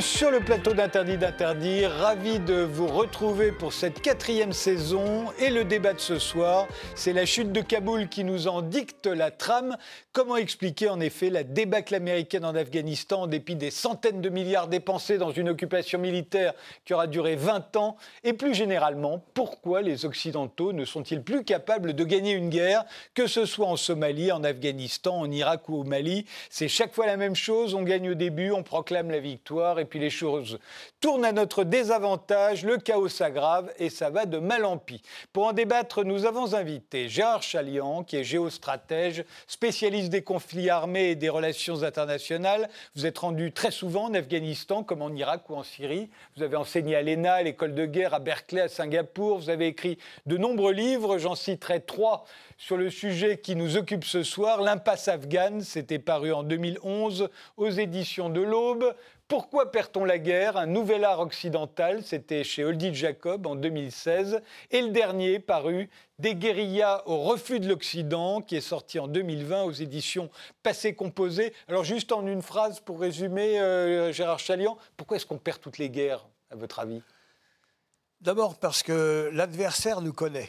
Sur le plateau d'Interdit d'Interdire. Ravi de vous retrouver pour cette quatrième saison. Et le débat de ce soir, c'est la chute de Kaboul qui nous en dicte la trame. Comment expliquer en effet la débâcle américaine en Afghanistan en dépit des centaines de milliards dépensés dans une occupation militaire qui aura duré 20 ans? Et plus généralement, pourquoi les Occidentaux ne sont-ils plus capables de gagner une guerre, que ce soit en Somalie, en Afghanistan, en Irak ou au Mali? C'est chaque fois la même chose. On gagne au début, on proclame la victoire et puis les choses tournent à notre désavantage, le chaos s'aggrave et ça va de mal en pis. Pour en débattre, nous avons invité Gérard Chalian, qui est géostratège, spécialiste des conflits armés et des relations internationales. Vous êtes rendu très souvent en Afghanistan, comme en Irak ou en Syrie. Vous avez enseigné à l'ENA, à l'école de guerre, à Berkeley, à Singapour. Vous avez écrit de nombreux livres, j'en citerai trois sur le sujet qui nous occupe ce soir, L'impasse afghane, c'était paru en 2011 aux éditions de l'Aube. Pourquoi perd-on la guerre? Un nouvel art occidental, c'était chez Oldie Jacob en 2016. Et le dernier, paru, Des guérillas au refus de l'Occident, qui est sorti en 2020 aux éditions Passé Composé. Alors juste en une phrase pour résumer, euh, Gérard Chalian, pourquoi est-ce qu'on perd toutes les guerres, à votre avis? D'abord parce que l'adversaire nous connaît.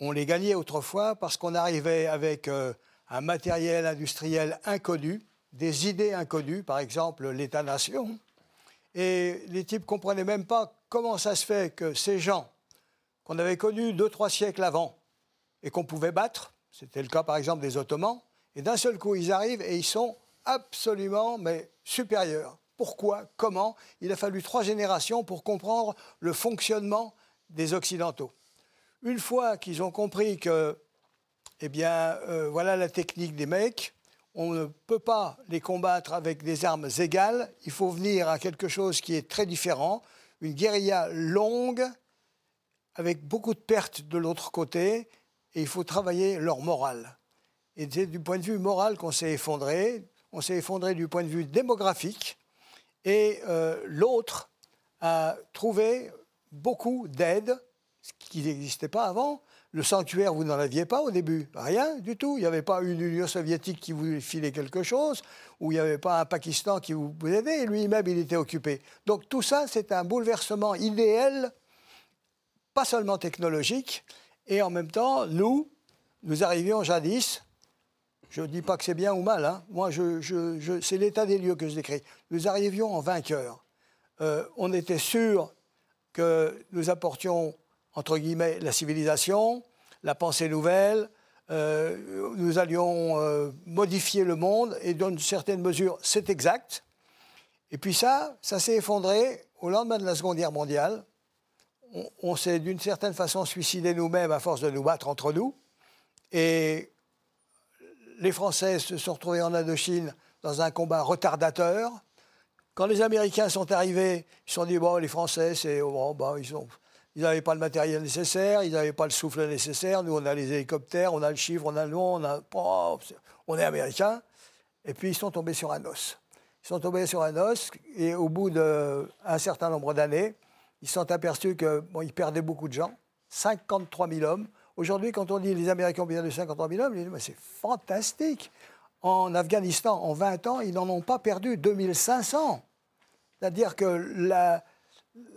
On les gagnait autrefois parce qu'on arrivait avec euh, un matériel industriel inconnu, des idées inconnues, par exemple l'État-nation. Et les types ne comprenaient même pas comment ça se fait que ces gens qu'on avait connus deux, trois siècles avant et qu'on pouvait battre, c'était le cas par exemple des Ottomans, et d'un seul coup ils arrivent et ils sont absolument mais supérieurs. Pourquoi? Comment? Il a fallu trois générations pour comprendre le fonctionnement des Occidentaux. Une fois qu'ils ont compris que, eh bien, euh, voilà la technique des mecs, on ne peut pas les combattre avec des armes égales, il faut venir à quelque chose qui est très différent, une guérilla longue, avec beaucoup de pertes de l'autre côté, et il faut travailler leur morale. Et c'est du point de vue moral qu'on s'est effondré, on s'est effondré du point de vue démographique, et euh, l'autre a trouvé beaucoup d'aide ce qui n'existait pas avant. Le sanctuaire, vous n'en aviez pas au début. Rien du tout. Il n'y avait pas une Union soviétique qui vous filait quelque chose, ou il n'y avait pas un Pakistan qui vous aidait, lui-même, il était occupé. Donc tout ça, c'est un bouleversement idéal, pas seulement technologique, et en même temps, nous, nous arrivions jadis, je ne dis pas que c'est bien ou mal, hein. moi, c'est l'état des lieux que je décris. Nous arrivions en vainqueurs. Euh, on était sûr que nous apportions entre guillemets, la civilisation, la pensée nouvelle. Euh, nous allions euh, modifier le monde et dans une certaine mesure, c'est exact. Et puis ça, ça s'est effondré au lendemain de la Seconde Guerre mondiale. On, s'est d'une certaine façon suicidé nous-mêmes à force de nous battre entre nous. Et les Français se sont retrouvés en Indochine dans un combat retardateur. Quand les Américains sont arrivés, ils se sont dit bon, les Français, c'est bon, bah, ils ont ils n'avaient pas le matériel nécessaire, ils n'avaient pas le souffle nécessaire. Nous, on a les hélicoptères, on a le chiffre, on a le nom, on, a, oh, on est américains. Et puis, ils sont tombés sur un os. Ils sont tombés sur un os, et au bout d'un certain nombre d'années, ils se sont aperçus qu'ils bon, perdaient beaucoup de gens, 53 000 hommes. Aujourd'hui, quand on dit les Américains ont perdu 53 000 hommes, disent c'est fantastique. En Afghanistan, en 20 ans, ils n'en ont pas perdu 2500. C'est-à-dire que la,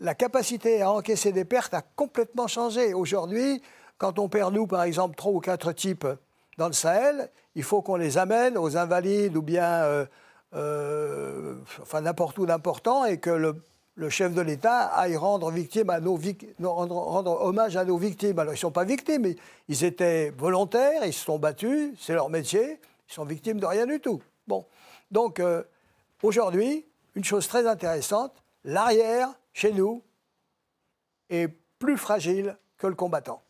la capacité à encaisser des pertes a complètement changé. Aujourd'hui, quand on perd, nous, par exemple, trois ou quatre types dans le Sahel, il faut qu'on les amène aux invalides ou bien euh, euh, enfin, n'importe où d'important et que le, chef de l'État aille rendre, victime à nos, rendre, hommage à nos victimes. Alors, ils ne sont pas victimes, mais ils étaient volontaires, ils se sont battus, c'est leur métier, ils sont victimes de rien du tout. Bon. Donc, euh, aujourd'hui, une chose très intéressante, l'arrière chez nous, est plus fragile que le combattant.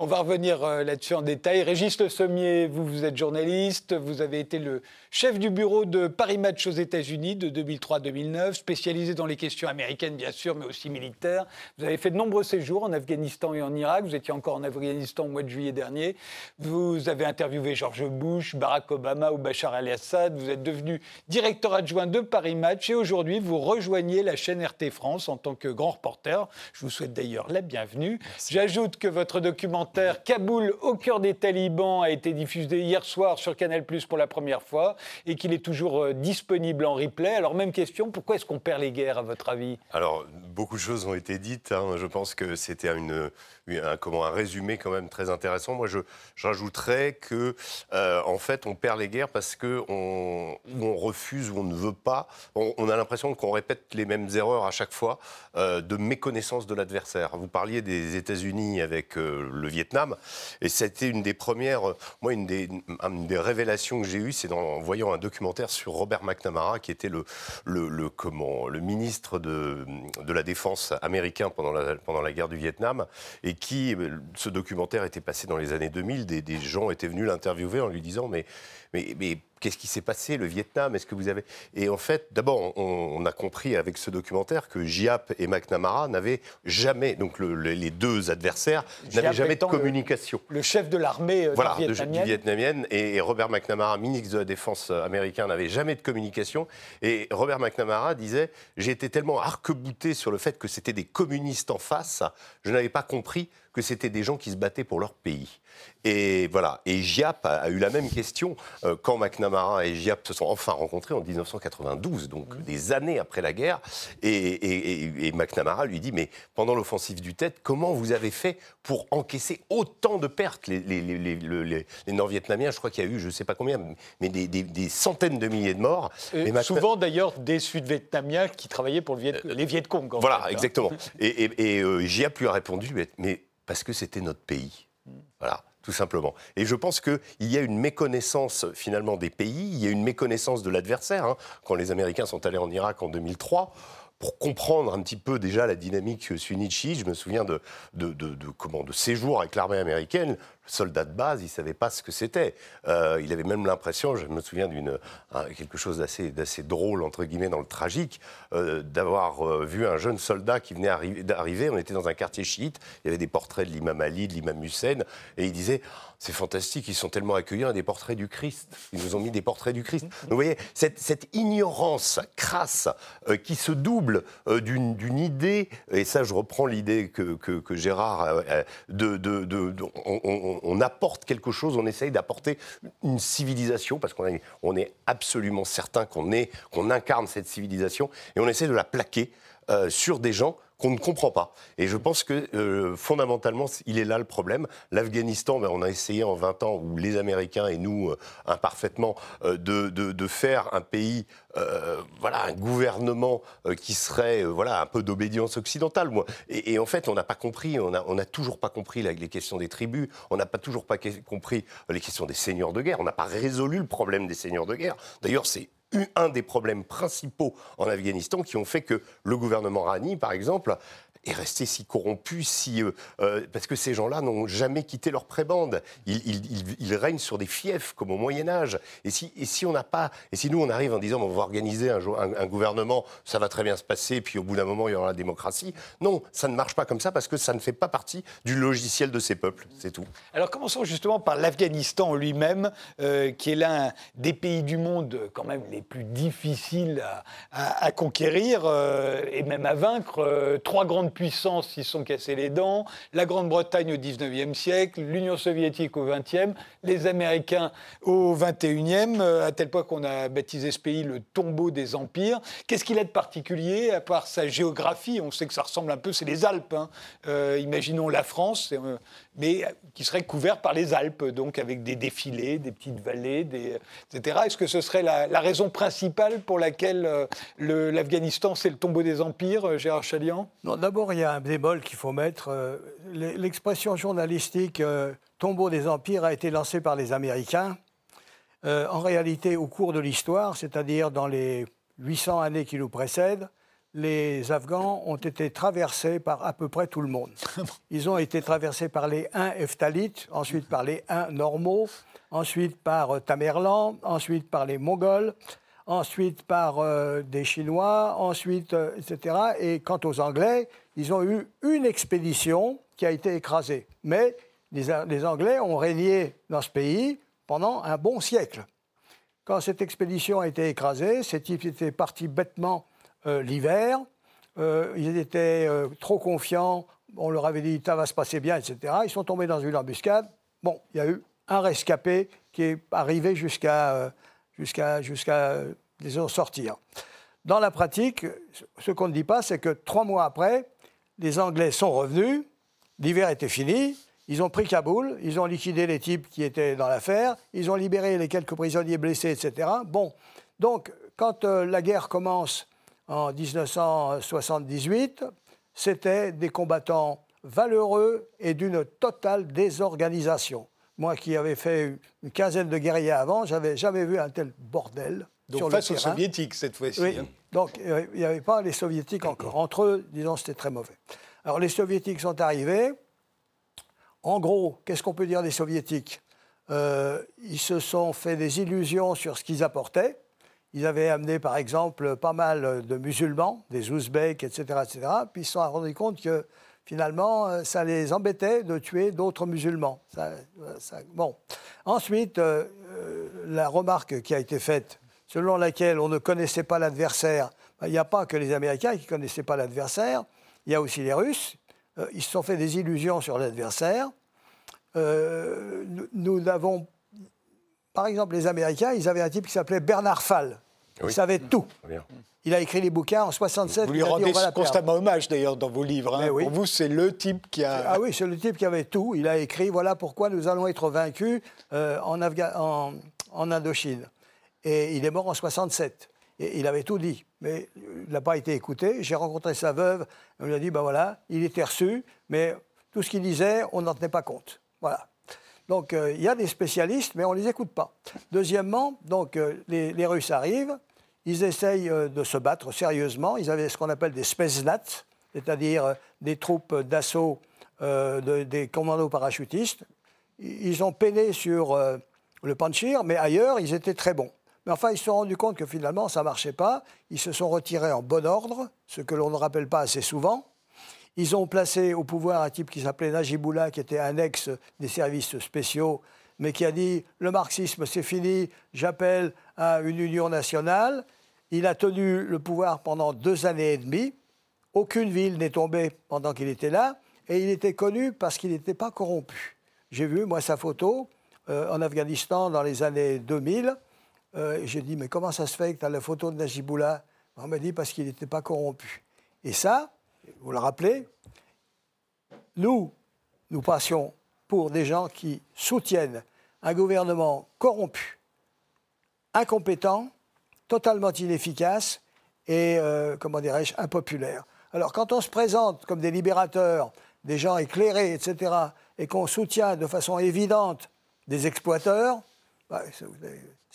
On va revenir euh, là-dessus en détail. Régis Le Sommier, vous, vous êtes journaliste, vous avez été le chef du bureau de Paris Match aux États-Unis de 2003-2009, spécialisé dans les questions américaines bien sûr, mais aussi militaires. Vous avez fait de nombreux séjours en Afghanistan et en Irak. Vous étiez encore en Afghanistan au mois de juillet dernier. Vous avez interviewé George Bush, Barack Obama ou Bachar el-Assad. Vous êtes devenu directeur adjoint de Paris Match et aujourd'hui vous rejoignez la chaîne RT France en tant que grand reporter. Je vous souhaite d'ailleurs la bienvenue. J'ajoute que votre document Kaboul au cœur des talibans a été diffusé hier soir sur Canal Plus pour la première fois et qu'il est toujours euh, disponible en replay. Alors, même question, pourquoi est-ce qu'on perd les guerres, à votre avis? Alors, beaucoup de choses ont été dites. Hein. Je pense que c'était une, un, comment, un résumé quand même très intéressant. Moi, je, rajouterais que, euh, en fait, on perd les guerres parce qu'on on refuse ou on ne veut pas. On, a l'impression qu'on répète les mêmes erreurs à chaque fois euh, de méconnaissance de l'adversaire. Vous parliez des États-Unis avec euh, le Vietnam, et c'était une des premières, moi, une des, des révélations que j'ai eues, c'est en voyant un documentaire sur Robert McNamara, qui était le, le, comment, le ministre de, de la Défense américain pendant la, pendant la guerre du Vietnam, et qui, euh, ce documentaire était passé dans les années 2000, des, gens étaient venus l'interviewer en lui disant mais qu'est-ce qui s'est passé, le Vietnam Est-ce que vous avez Et en fait, d'abord, on, a compris avec ce documentaire que Giap et McNamara n'avaient jamais, donc les deux adversaires, n'avaient jamais de communication. Le, chef de l'armée euh, voilà, vietnamienne. vietnamienne. Et, Robert McNamara, ministre de la Défense américain, n'avait jamais de communication. Et Robert McNamara disait J'ai été tellement arc-bouté sur le fait que c'était des communistes en face, je n'avais pas compris que c'était des gens qui se battaient pour leur pays. Et voilà. Et Giap a, eu la même question euh, quand McNamara et Giap se sont enfin rencontrés en 1992, donc mmh. des années après la guerre. Et, McNamara lui dit Mais pendant l'offensive du Tête, comment vous avez fait pour encaisser autant de pertes? Les, les, Nord-Vietnamiens, je crois qu'il y a eu, je ne sais pas combien, mais des, centaines de milliers de morts. souvent d'ailleurs des Sud-Vietnamiens qui travaillaient pour le euh, les Viet Cong. Voilà, exactement. Et, et, euh, Giap lui a répondu Mais parce que c'était notre pays. Voilà, tout simplement. Et je pense qu'il y a une méconnaissance finalement des pays, il y a une méconnaissance de l'adversaire. Hein. Quand les Américains sont allés en Irak en 2003, pour comprendre un petit peu déjà la dynamique sunnite je me souviens de, de, comment, de séjours avec l'armée américaine soldat de base, il ne savait pas ce que c'était. Euh, il avait même l'impression, je me souviens d'une quelque chose d'assez drôle entre guillemets dans le tragique, euh, d'avoir euh, vu un jeune soldat qui venait d'arriver. On était dans un quartier chiite. Il y avait des portraits de l'imam Ali, de l'imam Hussein, et il disait c'est fantastique, ils sont tellement accueillants, des portraits du Christ. Ils nous ont mis des portraits du Christ. Donc, vous voyez, cette, cette ignorance crasse qui se double d'une idée, et ça je reprends l'idée que, que, Gérard, de, de, de, on, apporte quelque chose, on essaye d'apporter une civilisation, parce qu'on on est absolument certain qu'on qu'on incarne cette civilisation, et on essaie de la plaquer euh, sur des gens qu'on ne comprend pas. Et je pense que euh, fondamentalement, il est là le problème. L'Afghanistan, ben, on a essayé en 20 ans, où les Américains et nous, euh, imparfaitement, euh, de, de, faire un pays, voilà, un gouvernement qui serait voilà, un peu d'obédience occidentale. Moi. Et, en fait, on n'a pas compris, on n'a toujours pas compris les questions des tribus, on n'a pas toujours pas compris les questions des seigneurs de guerre, on n'a pas résolu le problème des seigneurs de guerre. D'ailleurs, c'est un des problèmes principaux en Afghanistan qui ont fait que le gouvernement Rani, par exemple, est resté si corrompu, si, euh, euh, parce que ces gens-là n'ont jamais quitté leur prébande. Ils, ils, règnent sur des fiefs comme au Moyen Âge. Et si, et si on n'a pas, et si nous on arrive en disant on va organiser un, un, gouvernement, ça va très bien se passer, puis au bout d'un moment il y aura la démocratie. Non, ça ne marche pas comme ça parce que ça ne fait pas partie du logiciel de ces peuples. C'est tout. Alors commençons justement par l'Afghanistan lui-même, euh, qui est l'un des pays du monde quand même les plus difficiles à, conquérir et même à vaincre. trois grandes puissances s'y sont cassées les dents, la Grande-Bretagne au 19e siècle, l'Union soviétique au 20e, les Américains au 21e, euh, à tel point qu'on a baptisé ce pays le tombeau des empires. Qu'est-ce qu'il a de particulier, à part sa géographie? On sait que ça ressemble un peu, c'est les Alpes. Hein. Euh, imaginons la France, euh, mais qui serait couvert par les Alpes, donc avec des défilés, des petites vallées, etc. Est-ce que ce serait la, raison principale pour laquelle l'Afghanistan, c'est le tombeau des empires, Gérard Chalian? Non, d'abord, il y a un bémol qu'il faut mettre. Euh, l'expression journalistique euh, tombeau des empires a été lancée par les Américains. Euh, en réalité, au cours de l'histoire, c'est-à-dire dans les 800 années qui nous précèdent, les Afghans ont été traversés par à peu près tout le monde. Ils ont été traversés par les Huns eftalites, ensuite par les Huns normaux, ensuite par Tamerlan, ensuite par les Mongols, ensuite par des Chinois, ensuite, etc. Et quant aux Anglais, ils ont eu une expédition qui a été écrasée. Mais les, Anglais ont régné dans ce pays pendant un bon siècle. Quand cette expédition a été écrasée, ces types étaient partis bêtement euh, l'hiver. Euh, ils étaient euh, trop confiants On leur avait dit, ça va se passer bien, etc. Ils sont tombés dans une embuscade. Bon, il y a eu un rescapé qui est arrivé jusqu'à jusqu'à jusqu'à disons sortir. Dans la pratique, ce qu'on ne dit pas, c'est que trois mois après, les Anglais sont revenus, l'hiver était fini, ils ont pris Kaboul, ils ont liquidé les types qui étaient dans l'affaire, ils ont libéré les quelques prisonniers blessés, etc. Bon, donc quand euh, la guerre commence en 1978, c'était des combattants valeureux et d'une totale désorganisation. Moi qui avais fait une quinzaine de guerriers avant, j'avais jamais vu un tel bordel. Donc face aux soviétiques cette fois-ci. Oui. Hein. Donc il n'y avait pas les soviétiques encore. Entre eux, disons, c'était très mauvais. Alors les soviétiques sont arrivés. En gros, qu'est-ce qu'on peut dire des soviétiques? Euh, Ils se sont fait des illusions sur ce qu'ils apportaient. Ils avaient amené, par exemple, pas mal de musulmans, des ouzbeks, etc., etc. Puis ils se sont rendus compte que finalement, euh, ça les embêtait de tuer d'autres musulmans. bon. Ensuite, euh, la remarque qui a été faite, selon laquelle on ne connaissait pas l'adversaire, ben, il n'y a pas que les Américains qui ne connaissaient pas l'adversaire, il y a aussi les Russes. ils se sont fait des illusions sur l'adversaire. nous, nous avons par exemple, les Américains, ils avaient un type qui s'appelait Bernard Fall. Il savait tout. Il a écrit les bouquins en 67. Vous lui rendez constamment hommage d'ailleurs dans vos livres. Hein. Pour vous, c'est le type qui a. Ah oui, c'est le type qui avait tout. Il a écrit voilà pourquoi nous allons être vaincus euh, en, en, Indochine. Et il est mort en 67. Et il avait tout dit, mais il n'a pas été écouté. J'ai rencontré sa veuve. On lui a dit ben voilà, il était reçu, mais tout ce qu'il disait, on n'en tenait pas compte. Voilà. Donc euh, il y a des spécialistes, mais on ne les écoute pas. Deuxièmement, donc, euh, les, Russes arrivent, ils essayent euh, de se battre sérieusement. Ils avaient ce qu'on appelle des spetsnaz, c'est-à-dire des troupes d'assaut des commandos parachutistes. Ils ont peiné sur le Panchir, mais ailleurs, ils étaient très bons. Mais enfin, ils se sont rendus compte que finalement, ça ne marchait pas. Ils se sont retirés en bon ordre, ce que l'on ne rappelle pas assez souvent. Ils ont placé au pouvoir un type qui s'appelait Najiboullah, qui était un ex des services spéciaux, mais qui a dit le marxisme c'est fini, j'appelle à une union nationale. Il a tenu le pouvoir pendant deux années et demie. Aucune ville n'est tombée pendant qu'il était là, et il était connu parce qu'il n'était pas corrompu. J'ai vu, moi, sa photo euh, en Afghanistan dans les années 2000. Euh, j'ai dit, mais comment ça se fait que tu as la photo de Najiboullah On m'a dit, parce qu'il n'était pas corrompu. Et ça, vous le rappelez, nous, nous passions pour des gens qui soutiennent un gouvernement corrompu, incompétent, totalement inefficace et, euh, comment dirais-je, impopulaire. Alors quand on se présente comme des libérateurs, des gens éclairés, etc., et qu'on soutient de façon évidente des exploiteurs, bah,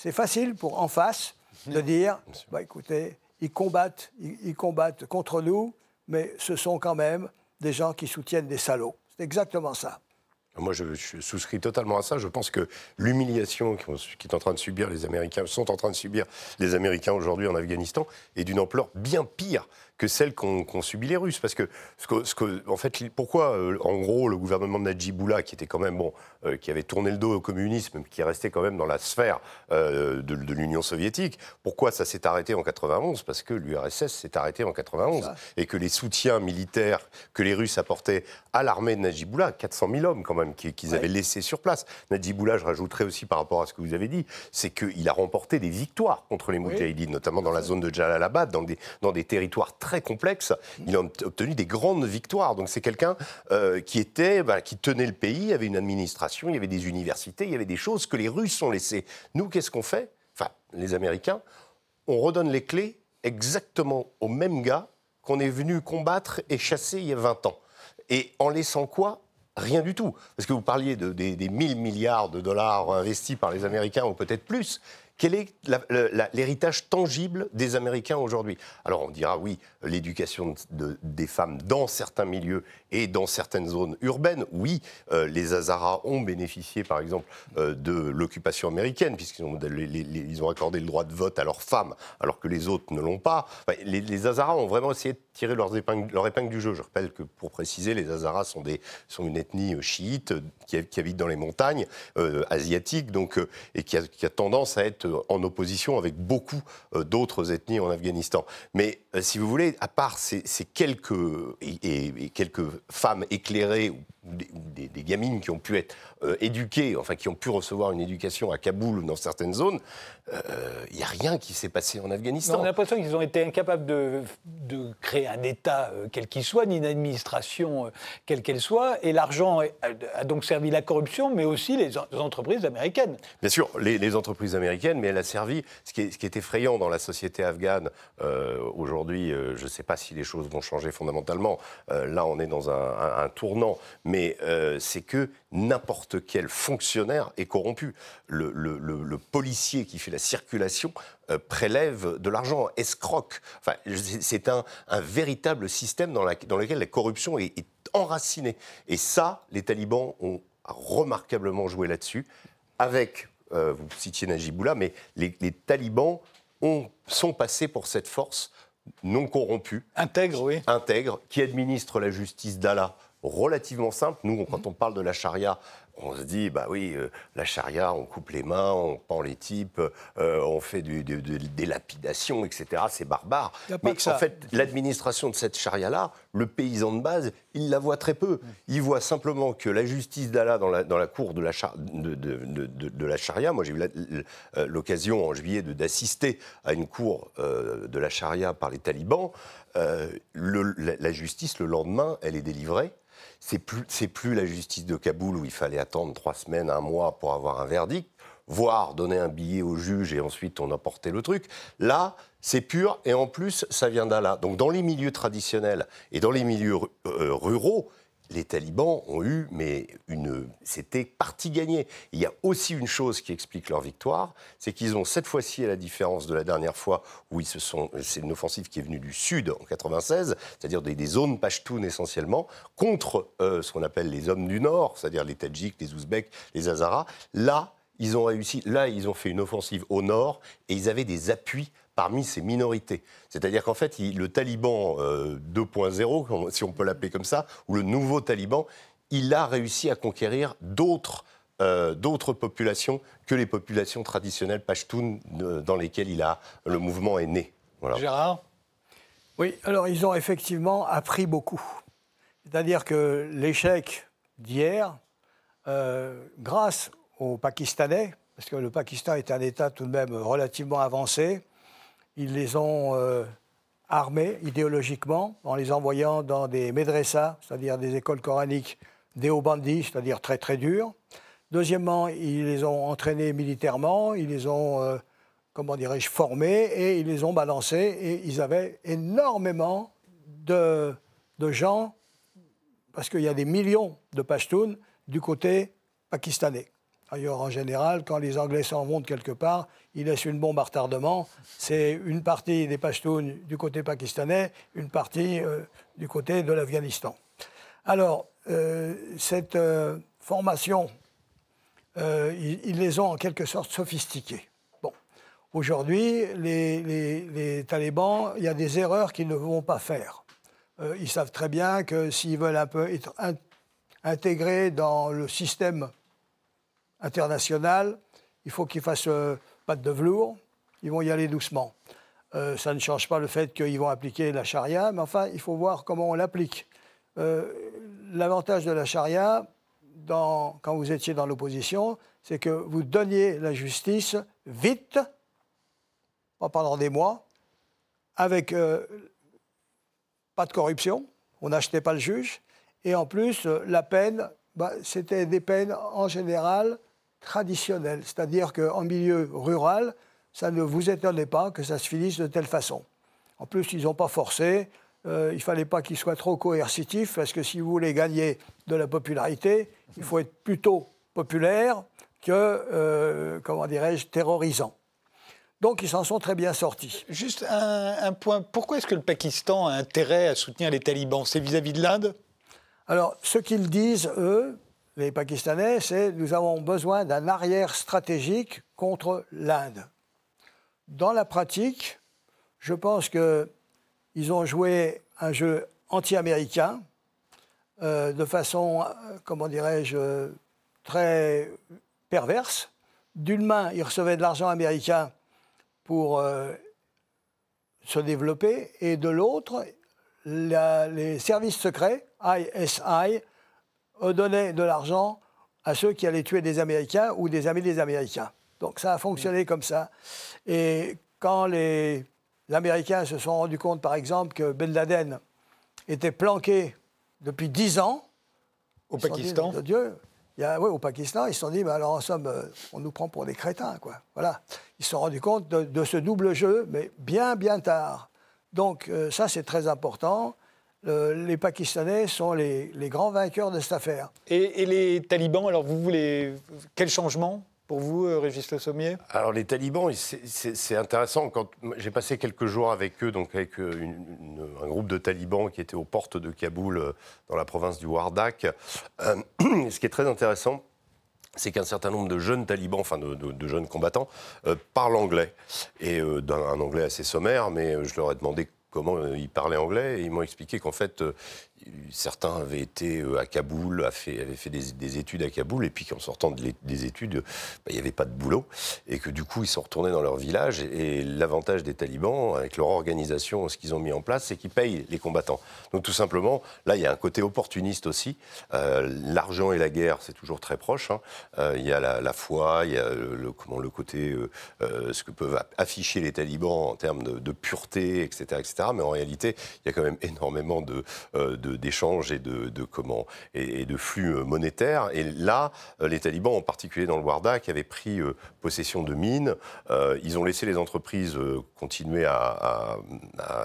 c'est facile pour en face de dire, bah, écoutez, ils combattent, ils combattent contre nous, mais ce sont quand même des gens qui soutiennent des salauds. C'est exactement ça. Moi, je, souscris totalement à ça. Je pense que l'humiliation qu'est en train de subir les Américains, sont en train de subir les Américains aujourd'hui en Afghanistan, est d'une ampleur bien pire que celle qu'ont subi les Russes. Parce que, ce que, en fait, pourquoi, euh, en gros, le gouvernement de Najibullah, qui était quand même, bon, euh, qui avait tourné le dos au communisme, qui restait quand même dans la sphère euh, de, l'Union soviétique, pourquoi ça s'est arrêté en 91 Parce que l'URSS s'est arrêté en 91. Et que les soutiens militaires que les Russes apportaient à l'armée de Najibullah, 400 000 hommes quand même, qu'ils avaient laissés sur place. Najibullah, je rajouterais aussi par rapport à ce que vous avez dit, c'est qu'il a remporté des victoires contre les Moudjahidines, notamment dans la zone de Jalalabad, dans des, dans des territoires très très complexe. Il a obtenu des grandes victoires. Donc c'est quelqu'un euh, qui était, bah, qui tenait le pays. Il y avait une administration, il y avait des universités, il y avait des choses que les Russes ont laissées. Nous, qu'est-ce qu'on fait? Enfin, les Américains, on redonne les clés exactement aux mêmes gars qu'on est venu combattre et chasser il y a 20 ans. Et en laissant quoi? Rien du tout. Parce que vous parliez de, des, des 1000 milliards de dollars investis par les Américains, ou peut-être plus. Quel est l'héritage tangible des Américains aujourd'hui? Alors on dira oui, l'éducation des femmes dans certains milieux et dans certaines zones urbaines, oui, euh, les Hazaras ont bénéficié par exemple euh, de l'occupation américaine puisqu'ils ont, ont accordé le droit de vote à leurs femmes alors que les autres ne l'ont pas. les, les Hazaras ont vraiment essayé de tirer leur épingle du jeu. Je rappelle que, pour préciser, les Hazaras sont, sont une ethnie euh, chiite qui, qui, habite dans les montagnes asiatiques donc, et qui a, tendance à être en opposition avec beaucoup d'autres ethnies en Afghanistan. Mais si vous voulez, à part ces, quelques, et, quelques femmes éclairées des, des, gamines qui ont pu être éduquées, enfin qui ont pu recevoir une éducation à Kaboul ou dans certaines zones, il n'y a rien qui s'est passé en Afghanistan. on a l'impression qu'ils ont été incapables de, de créer un État quel qu'il soit, ni une administration quelle qu'elle soit, et l'argent a donc servi la corruption, mais aussi les, entreprises américaines. Bien sûr, les, entreprises américaines, mais elle a servi, ce qui est, ce qui est effrayant dans la société afghane euh, aujourd'hui, euh, je ne sais pas si les choses vont changer fondamentalement, euh, là on est dans un, tournant, mais c'est que n'importe quel fonctionnaire est corrompu. Le, le, policier qui fait la circulation prélève de l'argent, escroque. Enfin, c'est un, un, véritable système dans, la, dans lequel la corruption est, est enracinée. Et ça, les talibans ont remarquablement joué là-dessus, avec, euh, vous citiez Najiboullah, mais les, talibans ont, sont passés pour cette force non corrompue. Intègre, oui. Intègre, qui administre la justice d'Allah relativement simple. Nous, quand on parle de la charia, on se dit, bah oui, euh, la charia, on coupe les mains, on pend les types, euh, on fait du, des lapidations, etc. C'est barbare. Mais en fait, l'administration de cette charia-là, le paysan de base, il la voit très peu. Il voit simplement que la justice d'Allah dans la, dans la cour de la, de, de, la charia, moi j'ai eu euh, l'occasion en juillet d'assister à une cour de la charia par les talibans, la justice, le lendemain, elle est délivrée c'est plus, plus la justice de Kaboul où il fallait attendre trois semaines, un mois pour avoir un verdict, voire donner un billet au juge et ensuite on emportait le truc. Là, c'est pur et en plus, ça vient d'Allah. Donc dans les milieux traditionnels et dans les milieux euh, ruraux, les talibans ont eu, mais une, c'était partie gagnée. Il y a aussi une chose qui explique leur victoire, c'est qu'ils ont cette fois-ci, à la différence de la dernière fois où ils se sont, c'est une offensive qui est venue du sud en 96, c'est-à-dire des, zones pashtunes essentiellement, contre euh, ce qu'on appelle les hommes du nord, c'est-à-dire les Tadjiks, les Ouzbeks, les Hazaras. Là, ils ont réussi. Là, ils ont fait une offensive au nord et ils avaient des appuis parmi ces minorités. C'est-à-dire qu'en fait, le taliban 2.0, euh, si on peut l'appeler comme ça, ou le nouveau taliban, il a réussi à conquérir d'autres euh, d'autres populations que les populations traditionnelles pashtunes euh, dans lesquelles il a, le mouvement est né. Gérard? Oui, alors ils ont effectivement appris beaucoup. C'est-à-dire que l'échec d'hier, grâce aux Pakistanais, parce que le Pakistan est un État tout de même relativement avancé, ils les ont euh, armés idéologiquement en les envoyant dans des médressas, c'est-à-dire des écoles coraniques déobandis, c'est-à-dire très très dures. Deuxièmement, ils les ont entraînés militairement, ils les ont, euh, comment dirais-je, formés et ils les ont balancés. Et ils avaient énormément de, de gens, parce qu'il y a des millions de Pashtuns du côté pakistanais. D'ailleurs, en général, quand les Anglais s'en vont de quelque part, ils laissent une bombe à retardement. C'est une partie des Pashtuns du côté pakistanais, une partie euh, du côté de l'Afghanistan. Alors, euh, cette euh, formation, ils, les ont en quelque sorte sophistiqués. Bon, aujourd'hui, les, les, talibans, il y a des erreurs qu'ils ne vont pas faire. ils savent très bien que s'ils veulent un peu être intégrés dans le système international, il faut qu'ils fassent euh, de velours, ils vont y aller doucement. Euh, ça ne change pas le fait qu'ils vont appliquer la charia, mais enfin, il faut voir comment on l'applique. Euh, l'avantage de la charia, quand vous étiez dans l'opposition, c'est que vous donniez la justice vite, pas pendant des mois, avec pas de corruption, on n'achetait pas le juge, et en plus, la peine, bah, c'était des peines en général traditionnel. C'est-à-dire qu'en milieu rural, ça ne vous étonnait pas que ça se finisse de telle façon. En plus, ils n'ont pas forcé. Euh, il ne fallait pas qu'ils soient trop coercitifs, parce que si vous voulez gagner de la popularité, il faut être plutôt populaire que, euh, comment dirais-je, terrorisant. Donc ils s'en sont très bien sortis. Juste un, un point, pourquoi est-ce que le Pakistan a intérêt à soutenir les talibans? C'est vis-à-vis de l'Inde? Alors, ce qu'ils disent, eux, les Pakistanais, c'est nous avons besoin d'un arrière stratégique contre l'Inde. Dans la pratique, je pense qu'ils ont joué un jeu anti-américain euh, de façon, euh, comment dirais-je, très perverse, d'une main, ils recevaient de l'argent américain pour euh, se développer, et de l'autre, les services secrets, ISI, donnaient de l'argent à ceux qui allaient tuer des Américains ou des amis des Américains. Donc ça a fonctionné comme ça. Et quand les, Américains se sont rendus compte, par exemple, que Ben Laden était planqué depuis dix ans. Au Pakistan Dieu, il y a, au Pakistan, ils se sont dit, bah, alors en somme, euh, on nous prend pour des crétins. Quoi. Voilà. Ils se sont rendus compte de, ce double jeu, mais bien, bien tard. Donc euh, ça, c'est très important. Les Pakistanais sont les, grands vainqueurs de cette affaire. Et, et les talibans, alors vous voulez quel changement pour vous, euh, Régis Le Sommier? Alors les talibans, c'est intéressant. Quand j'ai passé quelques jours avec eux, donc avec euh, un groupe de talibans qui étaient aux portes de Kaboul, euh, dans la province du Wardak. ce qui est très intéressant, c'est qu'un certain nombre de jeunes talibans, enfin de, jeunes combattants, parlent anglais. Et d'un anglais assez sommaire, mais je leur ai demandé comment ils parlaient anglais. Et ils m'ont expliqué qu'en fait, certains avaient été euh, à Kaboul, avaient fait des, études à Kaboul, et puis qu'en sortant des études, bah, il n'y avait pas de boulot, et que du coup, ils sont retournés dans leur village. Et, l'avantage des talibans, avec leur organisation, ce qu'ils ont mis en place, c'est qu'ils payent les combattants. Donc tout simplement, là, il y a un côté opportuniste aussi. Euh, l'argent et la guerre, c'est toujours très proche. Hein. Euh, il y a la, foi, il y a le, comment, le côté, ce que peuvent afficher les talibans en termes de, pureté, etc., etc. Mais en réalité, il y a quand même énormément de d'échanges et de, comment et, de flux euh, monétaires. Et là, euh, les talibans, en particulier dans le Warda, qui avaient pris euh, possession de mines, ils ont laissé les entreprises continuer à,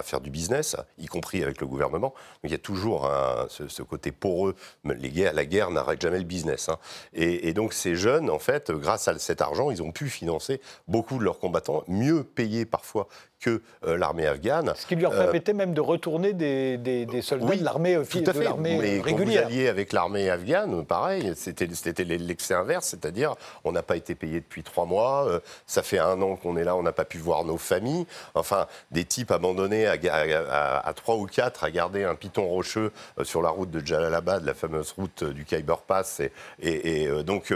faire du business, y compris avec le gouvernement. Donc il y a toujours ce, côté poreux. Les guerres, la guerre n'arrête jamais le business. Hein. Et, et, donc ces jeunes, en fait, grâce à cet argent, ils ont pu financer beaucoup de leurs combattants, mieux payés parfois que euh, l'armée afghane. Ce qui lui euh, permettait même de retourner des, soldats de l'armée régulière. Quand vous alliez avec l'armée afghane, pareil, c'était l'excès inverse, c'est-à-dire on n'a pas été payé depuis trois mois, euh, ça fait un an qu'on est là, on n'a pas pu voir nos familles. Enfin, des types abandonnés à, trois ou quatre à garder un piton rocheux sur la route de Jalalabad, la fameuse route du Khyber Pass, et, et donc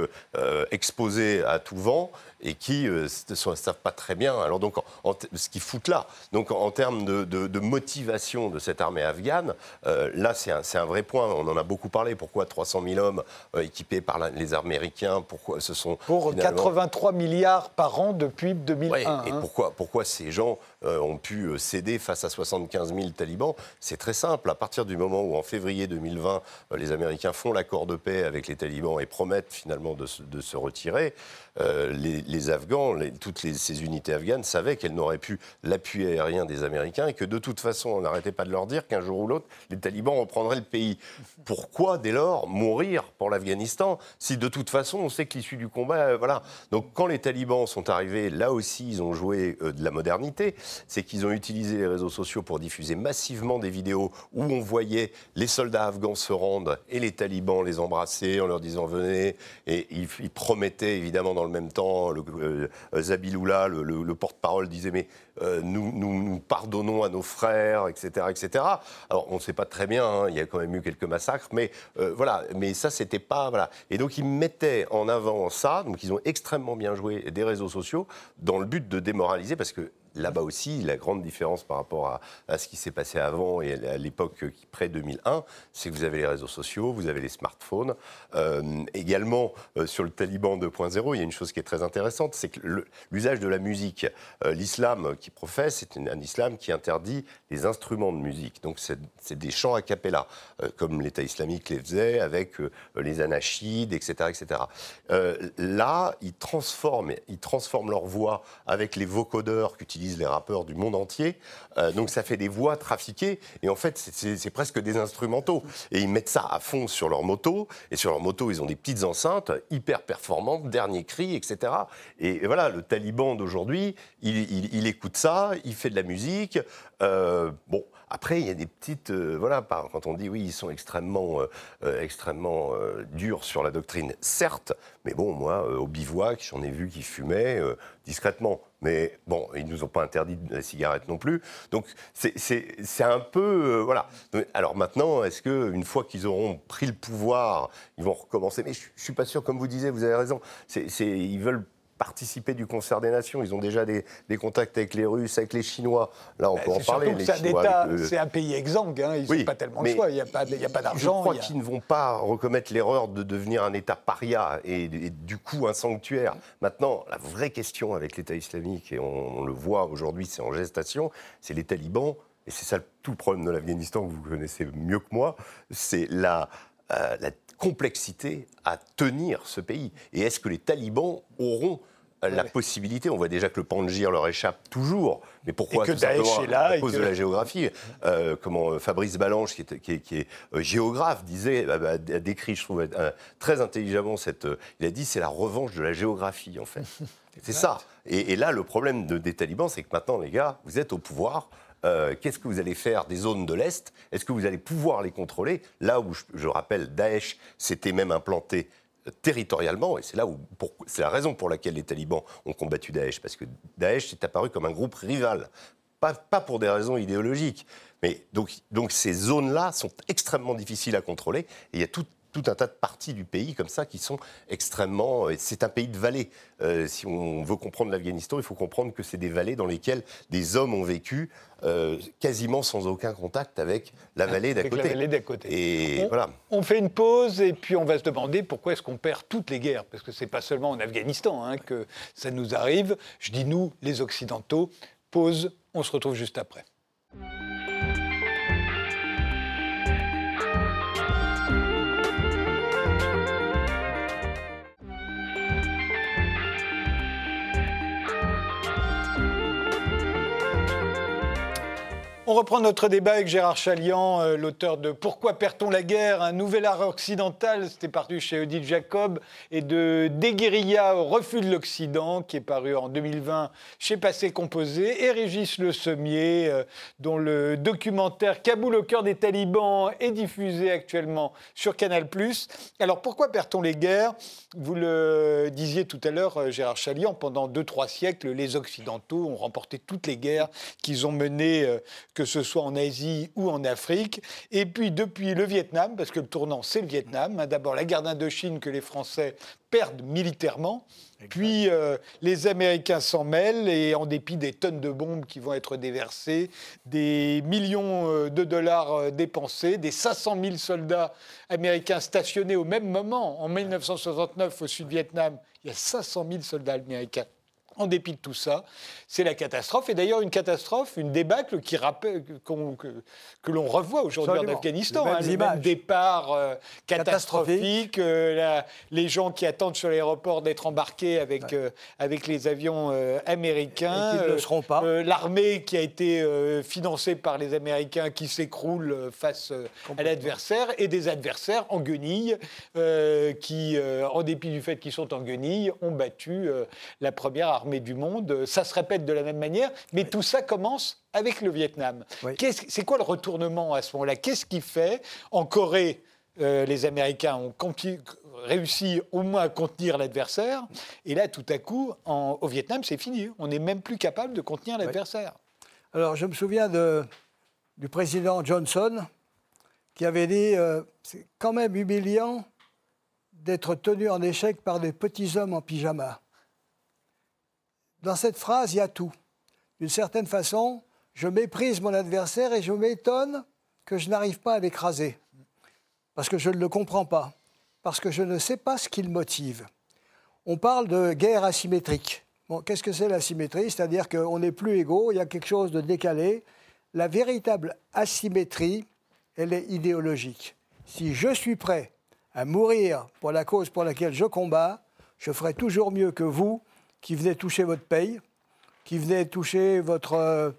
exposés à tout vent et qui ne savent pas très bien. Alors donc, ce qui fout là. Donc en termes de, motivation de cette armée afghane, euh, là c'est un, vrai point. On en a beaucoup parlé. Pourquoi 300 000 hommes euh, équipés par les Américains Pourquoi ce sont pour 83 milliards par an depuis 2001 Et hein. pourquoi, pourquoi ces gens euh, ont pu céder face à 75 000 talibans C'est très simple. À partir du moment où en février 2020 les Américains font l'accord de paix avec les talibans et promettent finalement de, se retirer, les, Afghans, toutes ces unités afghanes savaient qu'elles n'auraient pu l'appui aérien des Américains et que de toute façon, on n'arrêtait pas de leur dire qu'un jour ou l'autre, les talibans reprendraient le pays. Pourquoi, dès lors, mourir pour l'Afghanistan si de toute façon, on sait que l'issue du combat, euh, voilà. Donc quand les talibans sont arrivés, là aussi, ils ont joué euh, de la modernité. C'est qu'ils ont utilisé les réseaux sociaux pour diffuser massivement des vidéos où on voyait les soldats afghans se rendre et les talibans les embrasser en leur disant venez. Et ils, promettaient évidemment dans le même temps, le, euh, Zabiloula, le, le porte-parole, disait mais euh, nous, nous, pardonnons à nos frères, etc. etc. Alors, on ne sait pas très bien, hein, il y a quand même eu quelques massacres, mais euh, voilà, mais ça, c'était pas. Voilà. Et donc, ils mettaient en avant ça, donc ils ont extrêmement bien joué des réseaux sociaux dans le but de démoraliser, parce que là-bas aussi, la grande différence par rapport à, ce qui s'est passé avant et à l'époque pré-2001, c'est que vous avez les réseaux sociaux, vous avez les smartphones. Euh, également, euh, sur le Taliban 2.0, il y a une chose qui est très intéressante, c'est que l'usage de la musique, euh, l'islam qui professe, c'est un islam qui interdit les instruments de musique. Donc c'est des chants a cappella, comme l'État islamique les faisait avec les anachides, etc. etc. là, ils transforment, ils transforment leur voix avec les vocodeurs qu'utilisent les rappeurs du monde entier. Euh, donc ça fait des voix trafiquées et en fait c'est presque des instrumentaux. Et ils mettent ça à fond sur leur moto et sur leur moto ils ont des petites enceintes hyper performantes, dernier cri, etc. Et, voilà, le taliban d'aujourd'hui, il, écoute ça, il fait de la musique. Euh, bon. Après, il y a des petites. Euh, voilà, quand on dit oui, ils sont extrêmement, extrêmement durs sur la doctrine, certes, mais bon, moi, au bivouac, j'en ai vu qui fumaient discrètement. Mais bon, ils ne nous ont pas interdit la cigarette non plus. Donc c'est un peu... Euh, voilà. Alors maintenant, est-ce qu'une fois qu'ils auront pris le pouvoir, ils vont recommencer? Mais je ne suis pas sûr, comme vous disiez, vous avez raison. ils veulent participer du concert des nations. Ils ont déjà des, contacts avec les Russes, avec les Chinois. Là, on bah, peut en parler. C'est un, pays exsangue, hein. ils n'ont pas tellement de choix, il n'y a pas, d'argent. Je crois qu'ils ne vont pas recommettre l'erreur de devenir un État paria et, du coup un sanctuaire. Maintenant, la vraie question avec l'État islamique, et on, le voit aujourd'hui, c'est en gestation, c'est les talibans, et c'est ça tout le problème de l'Afghanistan que vous connaissez mieux que moi, c'est la, euh, la complexité à tenir ce pays. Et est-ce que les talibans auront la possibilité, on voit déjà que le Panjir leur échappe toujours, mais pourquoi que Daesh est là, à cause de la géographie? Euh, comment euh, Fabrice Balanche, qui est, qui est, euh, géographe, disait, bah, a décrit, je trouve, très intelligemment cette. il a dit, c'est la revanche de la géographie, en fait. c'est ça. Et, là, le problème des talibans, c'est que maintenant, les gars, vous êtes au pouvoir. Qu'est-ce que vous allez faire des zones de l'Est? Est-ce que vous allez pouvoir les contrôler? Là où, je, rappelle, Daesh s'était même implanté territorialement, et c'est là où c'est la raison pour laquelle les talibans ont combattu Daesh, parce que Daesh est apparu comme un groupe rival, pas, pour des raisons idéologiques, mais donc, donc ces zones-là sont extrêmement difficiles à contrôler, et il y a tout, tout un tas de parties du pays comme ça qui sont extrêmement. C'est un pays de vallées. Euh, si on veut comprendre l'Afghanistan, il faut comprendre que c'est des vallées dans lesquelles des hommes ont vécu euh, quasiment sans aucun contact avec la vallée d'à côté. La vallée d'à côté. Et on, voilà. On fait une pause et puis on va se demander pourquoi est-ce qu'on perd toutes les guerres Parce que c'est pas seulement en Afghanistan hein, que ça nous arrive. Je dis nous, les Occidentaux. Pause. On se retrouve juste après. On reprend notre débat avec Gérard Chalian, euh, l'auteur de Pourquoi perd-on la guerre? Un nouvel art occidental, c'était paru chez Odile Jacob, et de Des guérillas au refus de l'Occident, qui est paru en 2020 chez Passé Composé, et Régis Le Sommier, euh, dont le documentaire Kaboul au cœur des talibans est diffusé actuellement sur Canal+. Alors pourquoi perd-on les guerres? Vous le disiez tout à l'heure, euh, Gérard Chalian, pendant deux, trois siècles, les Occidentaux ont remporté toutes les guerres qu'ils ont menées que ce soit en Asie ou en Afrique. Et puis depuis le Vietnam, parce que le tournant c'est le Vietnam, hein, d'abord la guerre d'Indochine que les Français perdent militairement, puis euh, les Américains s'en mêlent et en dépit des tonnes de bombes qui vont être déversées, des millions euh, de dollars euh, dépensés, des 500 000 soldats américains stationnés au même moment, en 1969 au Sud-Vietnam, il y a 500 000 soldats américains en dépit de tout ça, c'est la catastrophe. Et d'ailleurs, une catastrophe, une débâcle qui rappelle, que, l'on revoit aujourd'hui en Afghanistan. Hein, le même départ euh, catastrophique, euh, les gens qui attendent sur l'aéroport d'être embarqués avec, euh, avec les avions américains. Et qui ne le seront pas. L'armée qui a été financée par les Américains qui s'écroule face à l'adversaire et des adversaires en guenilles qui, en dépit du fait qu'ils sont en guenilles, ont battu la première armée du monde. Ça se répète de la même manière, mais tout ça commence avec le Vietnam. C'est quoi le retournement à ce moment-là? Qu'est-ce qui fait En Corée, euh, les Américains ont réussi au moins à contenir l'adversaire. Et là, tout à coup, au Vietnam, c'est fini. On n'est même plus capable de contenir l'adversaire. Alors, je me souviens de, du président Johnson qui avait dit euh, c'est quand même humiliant d'être tenu en échec par des petits hommes en pyjama dans cette phrase, il y a tout. D'une certaine façon, je méprise mon adversaire et je m'étonne que je n'arrive pas à l'écraser. Parce que je ne le comprends pas. Parce que je ne sais pas ce qui le motive. On parle de guerre asymétrique. Qu'est-ce que c'est l'asymétrie? C'est-à-dire qu'on n'est plus égaux, il y a quelque chose de décalé. La véritable asymétrie, elle est idéologique. Si je suis prêt à mourir pour la cause pour laquelle je combats, je ferai toujours mieux que vous qui venait toucher votre paye, qui venait toucher votre euh,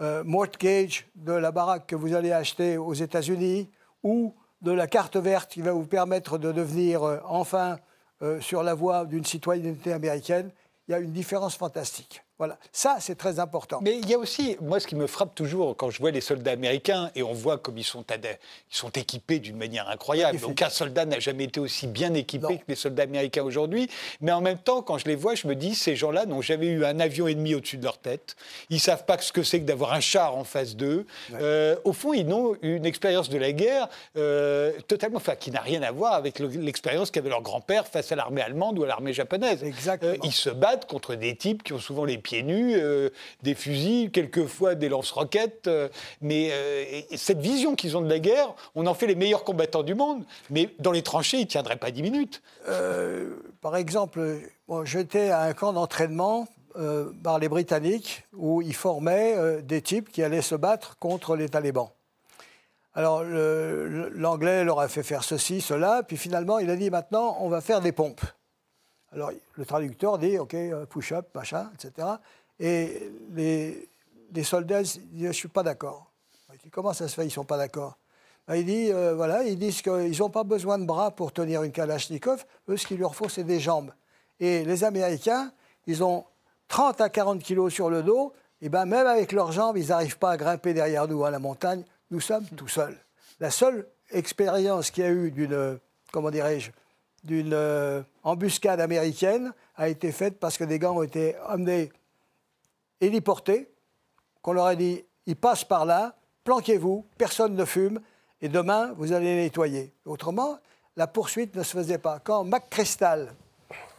euh, mortgage de la baraque que vous allez acheter aux États-Unis ou de la carte verte qui va vous permettre de devenir euh, enfin sur la voie d'une citoyenneté américaine, il y a une différence fantastique. Voilà, ça c'est très important. Mais il y a aussi, moi ce qui me frappe toujours quand je vois les soldats américains et on voit comme ils sont, ils sont équipés d'une manière incroyable. Aucun soldat n'a jamais été aussi bien équipé que les soldats américains aujourd'hui. Mais en même temps, quand je les vois, je me dis, ces gens-là n'ont jamais eu un avion ennemi au-dessus de leur tête. Ils savent pas ce que c'est que d'avoir un char en face d'eux. Euh, au fond, ils ont une expérience de la guerre euh, totalement, enfin, qui n'a rien à voir avec l'expérience qu'avait leur grand-père face à l'armée allemande ou à l'armée japonaise. Exactement. Euh, ils se battent contre des types qui ont souvent les pieds nus, euh, des fusils, quelquefois des lance-roquettes. Euh, mais euh, cette vision qu'ils ont de la guerre, on en fait les meilleurs combattants du monde. Mais dans les tranchées, ils ne tiendraient pas dix minutes. par exemple, j'étais à un camp d'entraînement par les Britanniques où ils formaient des types qui allaient se battre contre les talibans. Alors l'anglais leur a fait faire ceci, cela, puis finalement il a dit maintenant on va faire des pompes. Alors le traducteur dit, OK, euh, push-up, machin, etc. Et les, soldats disent, je ne suis pas d'accord. Comment ça se fait, ils ne sont pas d'accord? Ben, euh, voilà, ils disent qu'ils n'ont pas besoin de bras pour tenir une Kalachnikov. Eux, ce qu'il leur faut, c'est des jambes. Et les Américains, ils ont 30 à 40 kilos sur le dos. Et ben même avec leurs jambes, ils n'arrivent pas à grimper derrière nous à la montagne. Nous sommes tout seuls. La seule expérience qu'il y a eu d'une, comment dirais-je, d'une euh, embuscade américaine a été faite parce que des gars ont été amenés héliportés, qu'on leur a dit ils passent par là, planquez-vous, personne ne fume, et demain vous allez nettoyer. Autrement, la poursuite ne se faisait pas. Quand McChrystal,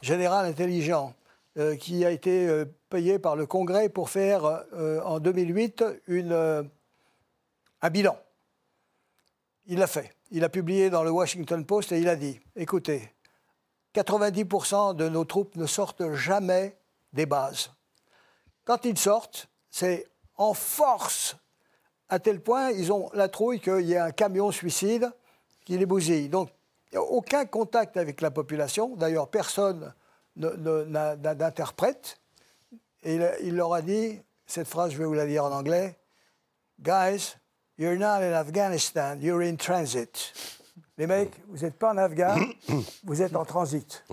général intelligent, euh, qui a été euh, payé par le Congrès pour faire en 2008 une, un bilan, il l'a fait. Il a publié dans le Washington Post et il a dit, écoutez, 90% de nos troupes ne sortent jamais des bases. Quand ils sortent, c'est en force, à tel point, ils ont la trouille qu'il y a un camion suicide qui les bousille. Donc, aucun contact avec la population. D'ailleurs, personne n'interprète. Et il leur a dit, cette phrase, je vais vous la dire en anglais, Guys, you're not in Afghanistan, you're in transit. Les mecs, vous n'êtes pas en Afghan, vous êtes en transit.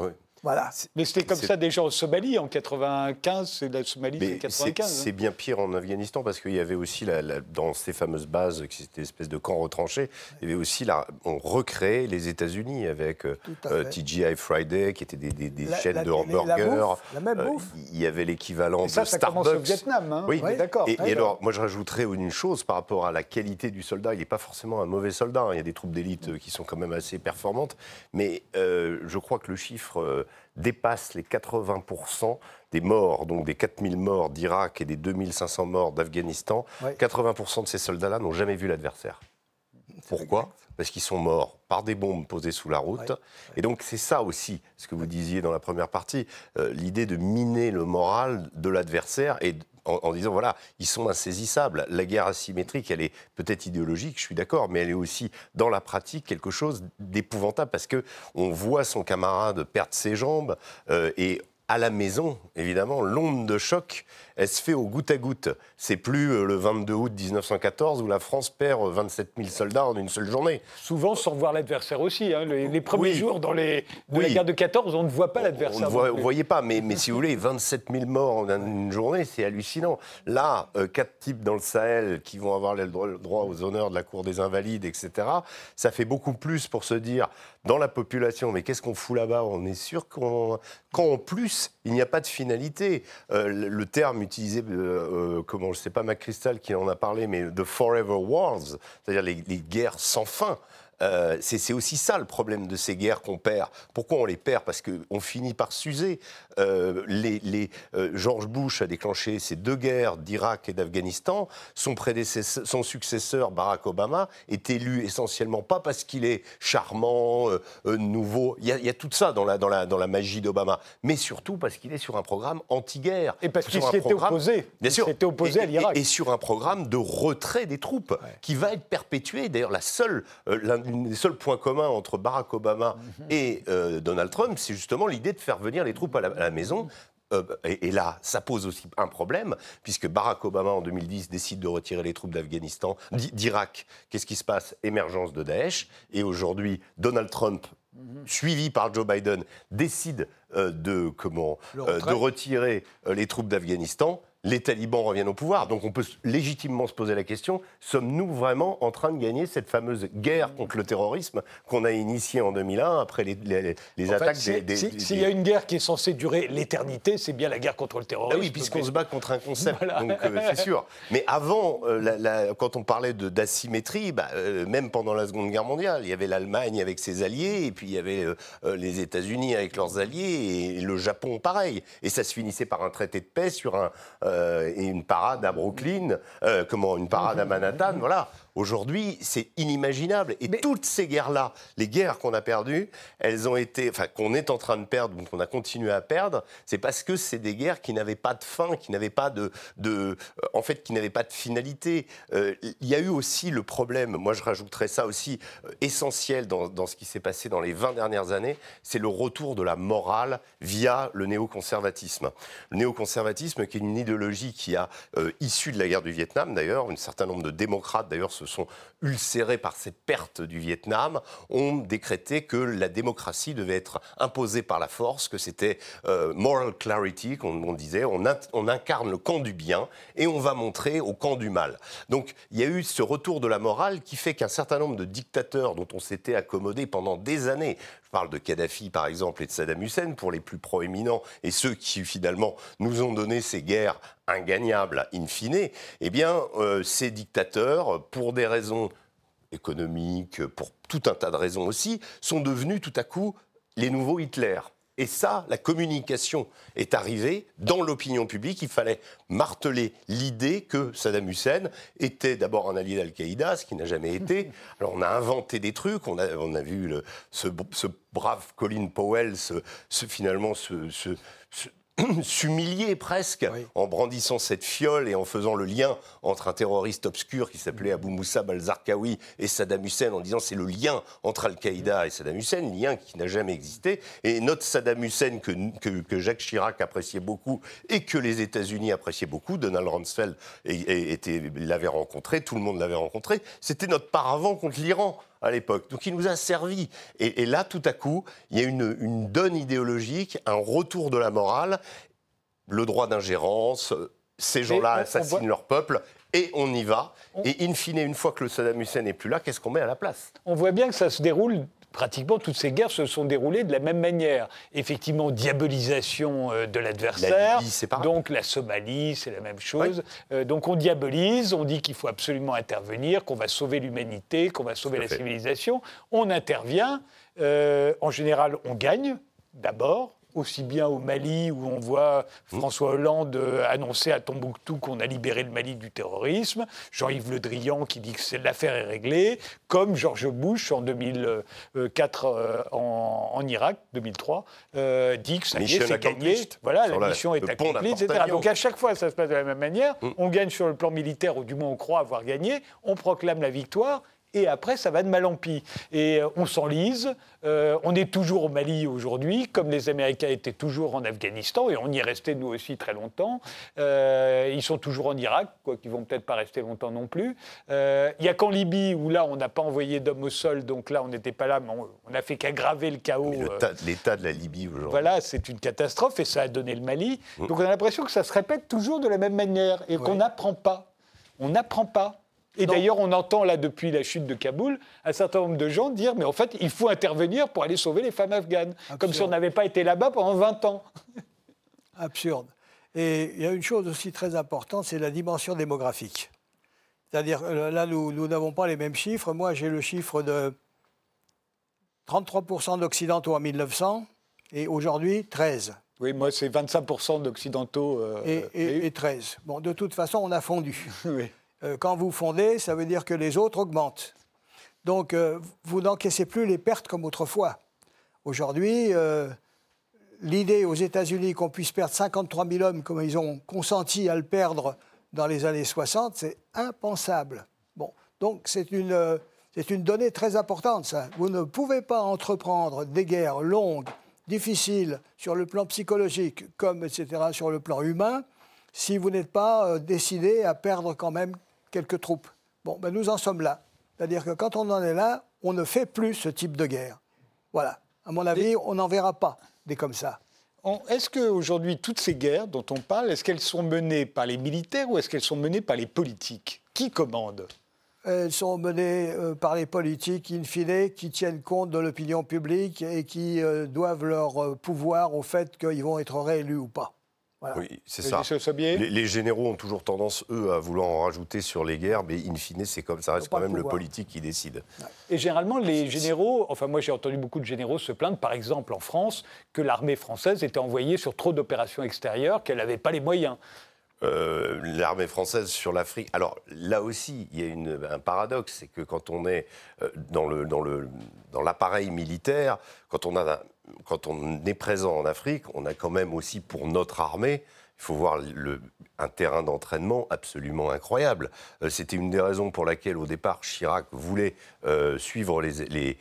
Voilà. Mais c'était comme ça déjà en Somalie en 95, c'est la Somalie, c'est 95. Hein. C'est bien pire en Afghanistan parce qu'il y avait aussi dans ces fameuses bases, qui étaient espèce de camps retranchés, il y avait aussi là, on recréait les États-Unis avec euh, euh, TGI Friday, qui étaient des, chaînes de hamburgers. La, même euh, bouffe. il y avait l'équivalent de ça, ça Starbucks. Commence au Vietnam, hein. oui, d'accord. Et, alors, moi, je rajouterais une chose par rapport à la qualité du soldat. Il n'est pas forcément un mauvais soldat. Hein. Il y a des troupes d'élite qui sont quand même assez performantes, mais je crois que le chiffre dépasse les 80% des morts, donc des 4000 morts d'Irak et des 2500 morts d'Afghanistan. 80% de ces soldats-là n'ont jamais vu l'adversaire. Pourquoi? Parce qu'ils sont morts par des bombes posées sous la route. Et donc c'est ça aussi, ce que vous disiez dans la première partie, euh, l'idée de miner le moral de l'adversaire et en, disant voilà, ils sont insaisissables. La guerre asymétrique, elle est peut-être idéologique, je suis d'accord, mais elle est aussi dans la pratique quelque chose d'épouvantable parce que on voit son camarade perdre ses jambes euh, et à la maison, évidemment, l'onde de choc, elle se fait au goutte à goutte. C'est plus euh, le 22 août 1914 où la France perd 27 euh, 000 soldats en une seule journée. Souvent sans voir l'adversaire aussi. Hein. Les, premiers jours dans les, de la guerre de 14, on ne voit pas l'adversaire. On ne voyait pas, mais, mais si vous voulez, 27 000 morts en une journée, c'est hallucinant. Là, euh, quatre types dans le Sahel qui vont avoir le droit aux honneurs de la Cour des Invalides, etc., ça fait beaucoup plus pour se dire dans la population, mais qu'est-ce qu'on fout là-bas? On est sûr qu'en plus, il n'y a pas de finalité. Euh, le terme utilisé, euh, euh, comment je sais pas, McChrystal qui en a parlé, mais de forever wars, c'est-à-dire les, guerres sans fin. Euh, c'est aussi ça le problème de ces guerres qu'on perd. Pourquoi on les perd? Parce qu'on finit par s'user. Euh, les, euh, George Bush a déclenché ces deux guerres d'Irak et d'Afghanistan. Son, son successeur, Barack Obama, est élu essentiellement pas parce qu'il est charmant, nouveau. Il y, a, tout ça dans la, dans la, dans la magie d'Obama, mais surtout parce qu'il est sur un programme anti-guerre. Et parce qu'il opposé. Bien sûr. opposé à l'Irak. Et, sur un programme de retrait des troupes qui va être perpétué. D'ailleurs, la seule, un des seuls points communs entre Barack Obama mhm. et euh, Donald Trump, c'est justement l'idée de faire venir les troupes à la, maison. Euh, et, là, ça pose aussi un problème, puisque Barack Obama, en 2010, décide de retirer les troupes d'Afghanistan, d'Irak. Qu'est-ce qui se passe? Émergence de Daesh. Et aujourd'hui, Donald Trump, mhm. suivi par Joe Biden, décide euh, de, comment, de retirer les troupes d'Afghanistan les talibans reviennent au pouvoir. Donc on peut légitimement se poser la question, sommes-nous vraiment en train de gagner cette fameuse guerre contre le terrorisme qu'on a initiée en 2001 après les, attaques des... S'il y a une guerre qui est censée durer l'éternité, c'est bien la guerre contre le terrorisme. Ah oui, puisqu'on se bat contre un concept, donc euh, c'est sûr. Mais avant, euh, quand on parlait d'asymétrie, bah, euh, même pendant la Seconde Guerre mondiale, il y avait l'Allemagne avec ses alliés, et puis il y avait les États-Unis avec leurs alliés, et le Japon pareil. Et ça se finissait par un traité de paix sur un et une parade à Brooklyn, euh, comment, une parade à Manhattan, voilà. Aujourd'hui, c'est inimaginable. Et toutes ces guerres-là, les guerres qu'on a perdues, elles ont été, enfin, qu'on est en train de perdre, qu'on a continué à perdre, c'est parce que c'est des guerres qui n'avaient pas de fin, qui n'avaient pas de, de euh, en fait, qui n'avaient pas de finalité. Il y a eu aussi le problème, moi je rajouterais ça aussi, essentiel dans, dans ce qui s'est passé dans les 20 dernières années, c'est le retour de la morale via le néoconservatisme. Le néoconservatisme qui est une idéologie qui a, euh, issue de la guerre du Vietnam d'ailleurs, un certain nombre de démocrates d'ailleurs se sont ulcérés par ces pertes du Vietnam, ont décrété que la démocratie devait être imposée par la force, que c'était euh, moral clarity, qu'on disait, on, on incarne le camp du bien et on va montrer au camp du mal. Donc il y a eu ce retour de la morale qui fait qu'un certain nombre de dictateurs dont on s'était accommodé pendant des années, je parle de Kadhafi par exemple et de Saddam Hussein pour les plus proéminents et ceux qui finalement nous ont donné ces guerres ingagnables in fine, eh bien euh, ces dictateurs, pour des raisons économiques, pour tout un tas de raisons aussi, sont devenus tout à coup les nouveaux Hitler. Et ça, la communication est arrivée dans l'opinion publique. Il fallait marteler l'idée que Saddam Hussein était d'abord un allié d'Al-Qaïda, ce qui n'a jamais été. Alors on a inventé des trucs, on a, on a vu ce, brave Colin Powell finalement se, s'humilier presque en brandissant cette fiole et en faisant le lien entre un terroriste obscur qui s'appelait Abu Moussa al-Zarqawi et Saddam Hussein en disant c'est le lien entre Al-Qaïda et Saddam Hussein, lien qui n'a jamais existé. Et notre Saddam Hussein que, que, Jacques Chirac appréciait beaucoup et que les États-Unis appréciaient beaucoup, Donald Rumsfeld l'avait rencontré, tout le monde l'avait rencontré, c'était notre paravent contre l'Iran à l'époque. Donc il nous a servi. Et, là, tout à coup, il y a une, une donne idéologique, un retour de la morale, le droit d'ingérence, ces gens-là assassinent leur peuple, et on y va. Et in fine, une fois que le Saddam Hussein n'est plus là, qu'est-ce qu'on met à la place? On voit bien que ça se déroule pratiquement toutes ces guerres se sont déroulées de la même manière. Effectivement, diabolisation euh, de l'adversaire. Donc la Somalie, c'est la même chose. Euh, donc on diabolise, on dit qu'il faut absolument intervenir, qu'on va sauver l'humanité, qu'on va sauver la civilisation. On intervient. Euh, en général, on gagne d'abord aussi bien au Mali, où on voit François Hollande euh, annoncer à Tombouctou qu'on a libéré le Mali du terrorisme, Jean-Yves Le Drian qui dit que l'affaire est réglée, comme George Bush en 2004 euh, en, Irak, 2003, euh, dit que ça y est, c'est gagné. Voilà, la mission est accomplie, etc. Donc à chaque fois, ça se passe de la même manière. Mm. On gagne sur le plan militaire, ou du moins on croit avoir gagné, on proclame la victoire, et après, ça va de mal en pis. Et euh, on s'enlise. Euh, on est toujours au Mali aujourd'hui, comme les Américains étaient toujours en Afghanistan, et on y est resté nous aussi très longtemps. Euh, ils sont toujours en Irak, quoi qu'ils vont peut-être pas rester longtemps non plus. Il n'y a qu'en Libye où là, on n'a pas envoyé d'hommes au sol, donc là, on n'était pas là, mais on n'a fait qu'aggraver le chaos. L'état de la Libye aujourd'hui. Voilà, c'est une catastrophe, et ça a donné le Mali. Mm. Donc on a l'impression que ça se répète toujours de la même manière, et qu'on n'apprend pas. On n'apprend pas. Et d'ailleurs, on entend là, depuis la chute de Kaboul, un certain nombre de gens dire Mais en fait, il faut intervenir pour aller sauver les femmes afghanes. Comme si on n'avait pas été là-bas pendant 20 ans. Absurde. Et il y a une chose aussi très importante c'est la dimension démographique. C'est-à-dire, euh, là, nous n'avons pas les mêmes chiffres. Moi, j'ai le chiffre de 33% d'Occidentaux en 1900 et aujourd'hui 13. Oui, moi, c'est 25% d'Occidentaux. Euh, et, et, 13. Bon, de toute façon, on a fondu. oui. Euh, quand vous fondez, ça veut dire que les autres augmentent. Donc, euh, vous n'encaissez plus les pertes comme autrefois. Aujourd'hui, euh, l'idée aux États-Unis qu'on puisse perdre 53 000 hommes comme ils ont consenti à le perdre dans les années 60, c'est impensable. Bon, donc c'est une, c'est une donnée très importante, ça. Vous ne pouvez pas entreprendre des guerres longues, difficiles, sur le plan psychologique, comme, etc., sur le plan humain, si vous n'êtes pas décidé à perdre quand même quelques troupes. Bon, ben nous en sommes là. C'est-à-dire que quand on en est là, on ne fait plus ce type de guerre. Voilà. À mon avis, on n'en verra pas des comme ça. Est-ce qu'aujourd'hui, toutes ces guerres dont on parle, est-ce qu'elles sont menées par les militaires ou est-ce qu'elles sont menées par les politiques? Qui commande? Elles sont menées euh, par les politiques, in fine, qui tiennent compte de l'opinion publique et qui euh, doivent leur euh, pouvoir au fait qu'ils vont être réélus ou pas. Oui, c'est ça. Les, généraux ont toujours tendance, eux, à vouloir en rajouter sur les guerres, mais in fine, c'est comme ça reste quand même le politique qui décide. Et généralement, les généraux, enfin moi j'ai entendu beaucoup de généraux se plaindre, par exemple en France, que l'armée française était envoyée sur trop d'opérations extérieures, qu'elle n'avait pas les moyens. Euh, l'armée française sur l'Afrique. Alors là aussi, il y a une, un paradoxe, c'est que quand on est euh, dans, le, dans, le, dans l'appareil militaire, quand on, a, quand on est présent en Afrique, on a quand même aussi pour notre armée il faut voir le, un terrain d'entraînement absolument incroyable. Euh, c'était une des raisons pour laquelle, au départ, Chirac voulait euh, suivre les, les,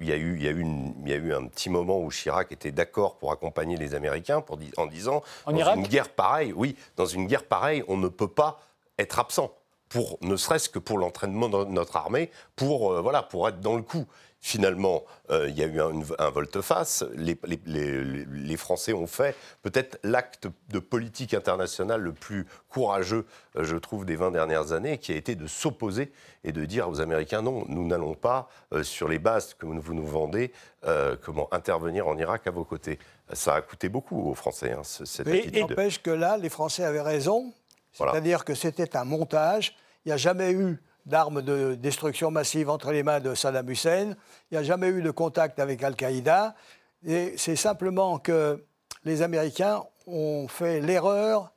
il, y a eu, il, y a eu il y a eu un petit moment où Chirac était d'accord pour accompagner les Américains pour, en disant en dans Irak une guerre pareille, oui, dans une guerre pareille, on ne peut pas être absent. Pour, ne serait-ce que pour l'entraînement de notre armée, pour, euh, voilà, pour être dans le coup. Finalement, euh, il y a eu un, volte-face. Les, Français ont fait peut-être l'acte de politique internationale le plus courageux, euh, je trouve, des 20 dernières années, qui a été de s'opposer et de dire aux Américains non, nous n'allons pas, euh, sur les bases que vous nous vendez, comment intervenir en Irak à vos côtés. Ça a coûté beaucoup aux Français, hein, cette et, attitude. n'empêche que là, les Français avaient raison. C'est-à-dire que c'était un montage. Il n'y a jamais eu d'armes de destruction massive entre les mains de Saddam Hussein. Il n'y a jamais eu de contact avec Al-Qaïda. Et c'est simplement que les Américains ont fait l'erreur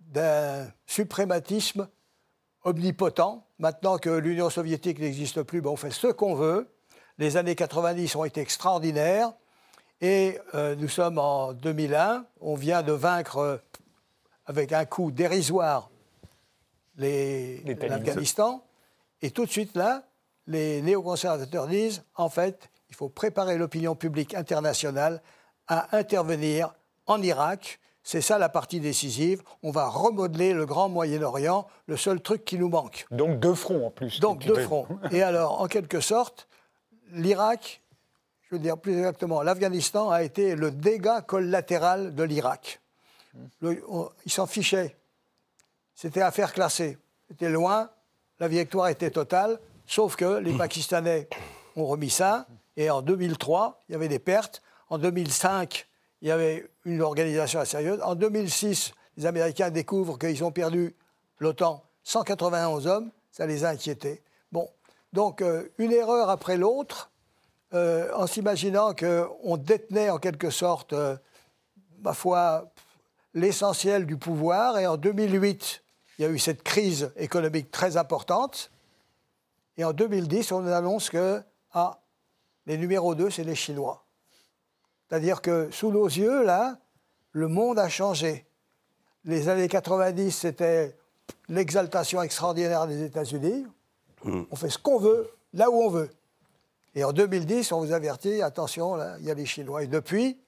d'un suprématisme omnipotent. Maintenant que l'Union soviétique n'existe plus, ben, on fait ce qu'on veut. Les années 90 ont été extraordinaires. Et euh, nous sommes en 2001. On vient de vaincre euh, avec un coup dérisoire l'Afghanistan. Et tout de suite là, les néoconservateurs disent, en fait, il faut préparer l'opinion publique internationale à intervenir en Irak. C'est ça la partie décisive. On va remodeler le grand Moyen-Orient, le seul truc qui nous manque. Donc deux fronts en plus. Donc deux fronts. Et alors, en quelque sorte, l'Irak, je veux dire plus exactement, l'Afghanistan a été le dégât collatéral de l'Irak. Ils s'en fichaient. C'était affaire classée. C'était loin, la victoire était totale, sauf que les Pakistanais ont remis ça. Et en 2003, il y avait des pertes. En 2005, il y avait une organisation assez sérieuse. En 2006, les Américains découvrent qu'ils ont perdu l'OTAN 191 hommes. Ça les a inquiétés. Bon, donc euh, une erreur après l'autre, euh, en s'imaginant qu'on détenait en quelque sorte, euh, ma foi, l'essentiel du pouvoir. Et en 2008, il y a eu cette crise économique très importante. Et en 2010, on annonce que ah, les numéros 2, c'est les Chinois. C'est-à-dire que sous nos yeux, là, le monde a changé. Les années 90, c'était l'exaltation extraordinaire des États-Unis. Mm. On fait ce qu'on veut, là où on veut. Et en 2010, on vous avertit, attention, là, il y a les Chinois. Et depuis,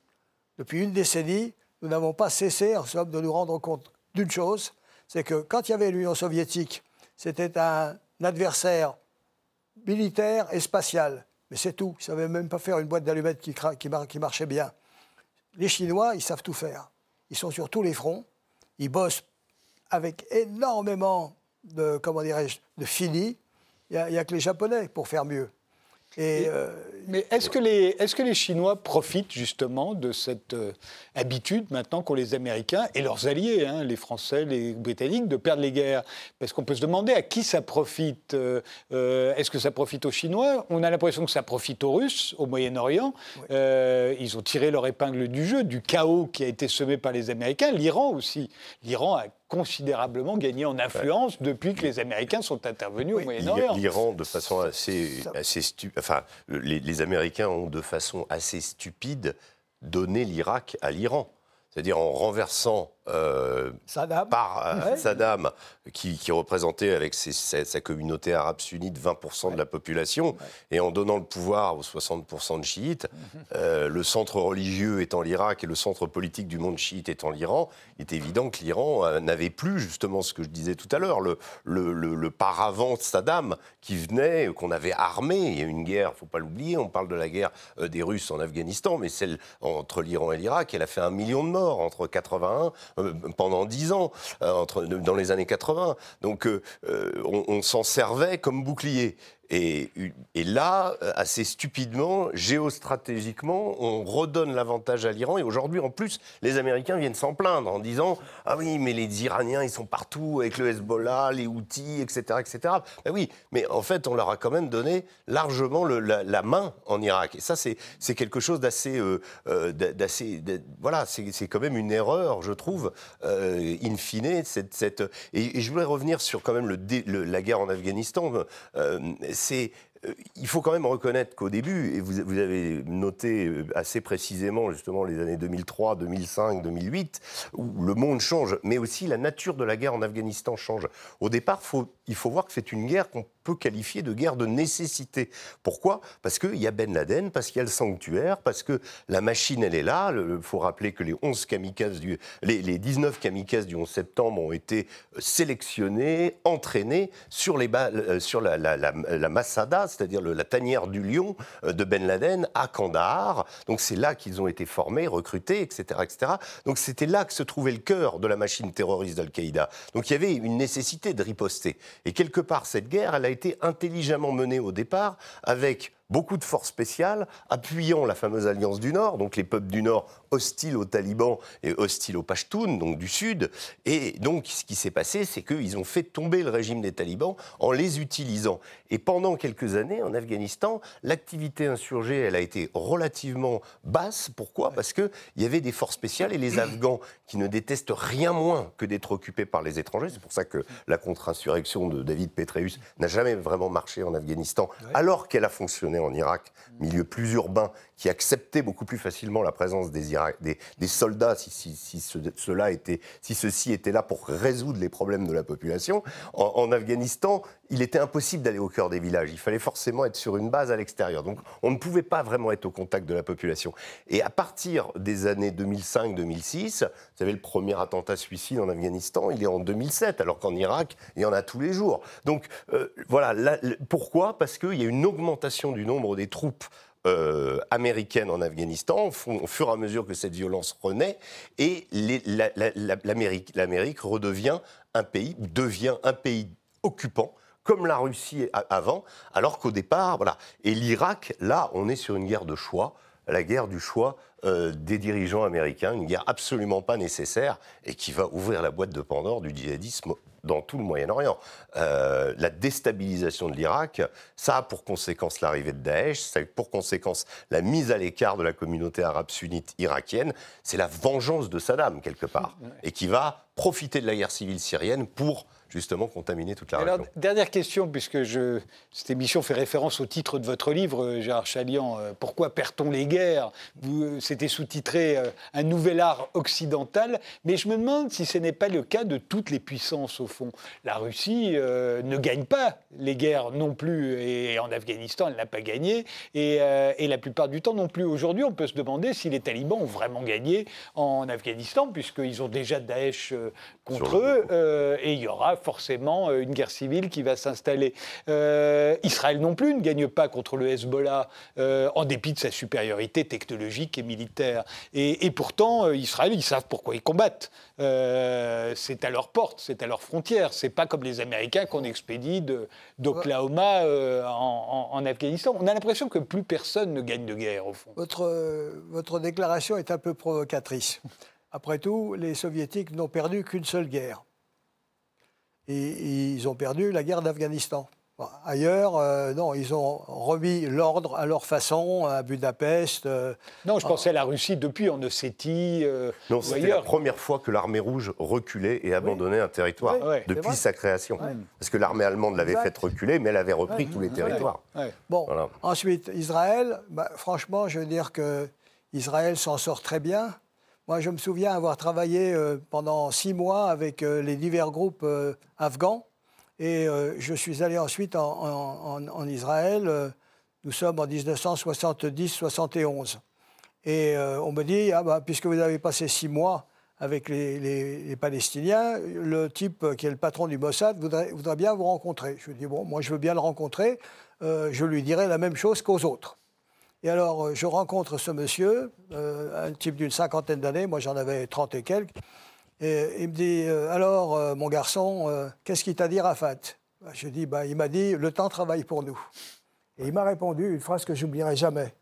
depuis une décennie, nous n'avons pas cessé, en somme, de nous rendre compte d'une chose, c'est que quand il y avait l'Union soviétique, c'était un adversaire militaire et spatial. Mais c'est tout. Ils ne savaient même pas faire une boîte d'allumettes qui, qui, marchait bien. Les Chinois, ils savent tout faire. Ils sont sur tous les fronts. Ils bossent avec énormément de, comment dirais-je, de fini. Il n'y a, que les Japonais pour faire mieux. Euh, mais est-ce que, les, est que les Chinois profitent justement de cette euh, habitude maintenant qu'ont les Américains et leurs alliés, hein, les Français, les Britanniques, de perdre les guerres? Parce qu'on peut se demander à qui ça profite. Euh, est-ce que ça profite aux Chinois? On a l'impression que ça profite aux Russes, au Moyen-Orient. ils ont tiré leur épingle du jeu, du chaos qui a été semé par les Américains. L'Iran aussi. L'Iran a considérablement gagné en influence depuis que les Américains sont intervenus au Moyen-Orient. L'Iran, de façon assez, assez stupide, enfin, les, Américains ont de façon assez stupide donné l'Irak à l'Iran. C'est-à-dire en renversant euh, Saddam. par euh, Ouais. Saddam, qui, qui représentait avec ses- sa, sa communauté arabe sunnite 20% de la population, et en donnant le pouvoir aux 60% de chiites, euh, le centre religieux étant l'Irak et le centre politique du monde chiite étant l'Iran, il est évident que l'Iran n'avait plus justement ce que je disais tout à l'heure, le, le, le- le paravent de Saddam qui venait, qu'on avait armé. Il y a eu une guerre, faut pas l'oublier, on parle de la guerre des Russes en Afghanistan, mais celle entre l'Iran et l'Irak, elle a fait un million de morts entre 81, euh, pendant 10 ans, euh, dans les années 80. Donc euh, euh, on s'en servait comme bouclier. Et, là, assez stupidement, géostratégiquement, on redonne l'avantage à l'Iran. Et aujourd'hui, en plus, les Américains viennent s'en plaindre en disant Ah oui, mais les Iraniens, ils sont partout avec le Hezbollah, les Houthis, etc. etc. Ben oui, mais en fait, on leur a quand même donné largement la, main en Irak. Et ça, c'est quelque chose d'assez. euh, euh, voilà, c'est quand même une erreur, je trouve, euh, in fine. Et, je voulais revenir sur quand même la guerre en Afghanistan. Euh, euh, il faut quand même reconnaître qu'au début, et vous, avez noté euh, assez précisément justement les années 2003, 2005, 2008, où le monde change, mais aussi la nature de la guerre en Afghanistan change. Au départ, il faut voir que c'est une guerre qu'on peut qualifier de guerre de nécessité. Pourquoi? Parce qu'il y a Ben Laden, parce qu'il y a le sanctuaire, parce que la machine, elle est là. Il faut rappeler que les 11 kamikazes les, les 19 kamikazes du 11 septembre ont été euh, sélectionnés, entraînés sur, les euh, sur la, la, Masada, c'est-à-dire la tanière du lion euh, de Ben Laden à Kandahar. Donc c'est là qu'ils ont été formés, recrutés, etc. etc. Donc c'était là que se trouvait le cœur de la machine terroriste d'Al-Qaïda. Donc il y avait une nécessité de riposter. Et quelque part, cette guerre, elle a été intelligemment menée au départ avec beaucoup de forces spéciales appuyant la fameuse alliance du Nord, donc les peuples du Nord hostiles aux talibans et hostiles aux Pashtuns, donc du Sud. Et donc ce qui s'est passé, c'est qu'ils ont fait tomber le régime des talibans en les utilisant. Et pendant quelques années, en Afghanistan, l'activité insurgée, elle a été relativement basse. Pourquoi? Parce qu'il y avait des forces spéciales et les Afghans qui ne détestent rien moins que d'être occupés par les étrangers. C'est pour ça que la contre-insurrection de David Petraeus n'a jamais vraiment marché en Afghanistan, alors qu'elle a fonctionné en Irak, milieu plus urbain, qui acceptait beaucoup plus facilement la présence des, soldats si, si, si ce- cela était, si ceux-ci étaient là pour résoudre les problèmes de la population. En, Afghanistan, il était impossible d'aller au cœur des villages. Il fallait forcément être sur une base à l'extérieur. Donc on ne pouvait pas vraiment être au contact de la population. Et à partir des années 2005-2006, vous savez, le premier attentat suicide en Afghanistan, il est en 2007, alors qu'en Irak, il y en a tous les jours. Donc euh, voilà, pourquoi? Parce qu'il y a une augmentation du nombre des troupes euh, américaines en Afghanistan, au fur- et à mesure que cette violence renaît, et l'Amérique redevient un pays, devient un pays occupant, comme la Russie avant, alors qu'au départ, voilà. Et l'Irak, là, on est sur une guerre de choix, la guerre du choix euh, des dirigeants américains, une guerre absolument pas nécessaire et qui va ouvrir la boîte de Pandore du djihadisme dans tout le Moyen-Orient. Euh, la déstabilisation de l'Irak, ça a pour conséquence l'arrivée de Daesh, ça a pour conséquence la mise à l'écart de la communauté arabe sunnite irakienne. C'est la vengeance de Saddam, quelque part, et qui va profiter de la guerre civile syrienne pour justement contaminer toute la Alors, région. dernière question, puisque je, cette émission fait référence au titre de votre livre, euh, Gérard Chalian, euh, Pourquoi perd-on les guerres? Euh, C'était sous-titré Un nouvel art occidental, mais je me demande si ce n'est pas le cas de toutes les puissances, au fond. La Russie euh, ne gagne pas les guerres non plus, et en Afghanistan, elle n'a pas gagné, et, euh, et la plupart du temps non plus. Aujourd'hui, on peut se demander si les talibans ont vraiment gagné en Afghanistan, puisqu'ils ont déjà Daesh contre Sur eux, euh, et il y aura forcément euh, une guerre civile qui va s'installer. Euh, Israël non plus ne gagne pas contre le Hezbollah, euh, en dépit de sa supériorité technologique et militaire. Et, pourtant, Israël, ils savent pourquoi ils combattent. C'est à leur porte, c'est à leur frontière. C'est pas comme les Américains qu'on expédie d'Oklahoma en, Afghanistan. On a l'impression que plus personne ne gagne de guerre, au fond. Votre déclaration est un peu provocatrice. Après tout, les soviétiques n'ont perdu qu'une seule guerre. Et ils ont perdu la guerre d'Afghanistan. Bon, Ailleurs, euh, non, ils ont remis l'ordre à leur façon, à Budapest. euh, Non, je pensais à la Russie depuis en Ossétie euh, Non, c'était la première fois que l'armée rouge reculait et abandonnait un territoire Oui, depuis sa création. Parce que l'armée allemande l'avait fait reculer, mais elle avait repris tous les territoires. Bon, Voilà. ensuite, Israël, bah, franchement, je veux dire que Israël s'en sort très bien Moi, je me souviens avoir travaillé euh, pendant six mois avec euh, les divers groupes euh, afghans. Et je suis allé ensuite en, Israël. nous sommes en 1970-71. Et on me dit, ah bah, puisque vous avez passé six mois avec les, Palestiniens, le type qui est le patron du Mossad voudrait, voudrait bien vous rencontrer. Je lui dis, bon, moi je veux bien le rencontrer, je lui dirai la même chose qu'aux autres. Et alors, euh, je rencontre ce monsieur, euh, un type d'une cinquantaine d'années, moi j'en avais trente et quelques. Et il me dit euh, Alors, mon garçon, qu'est-ce qu'il t'a dit, Rafat? Je dis bah, Il m'a dit Le temps travaille pour nous. Et il m'a répondu une phrase que j'oublierai jamais.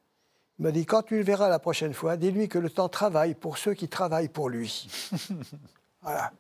Il m'a dit Quand tu le verras la prochaine fois, dis-lui que le temps travaille pour ceux qui travaillent pour lui. voilà.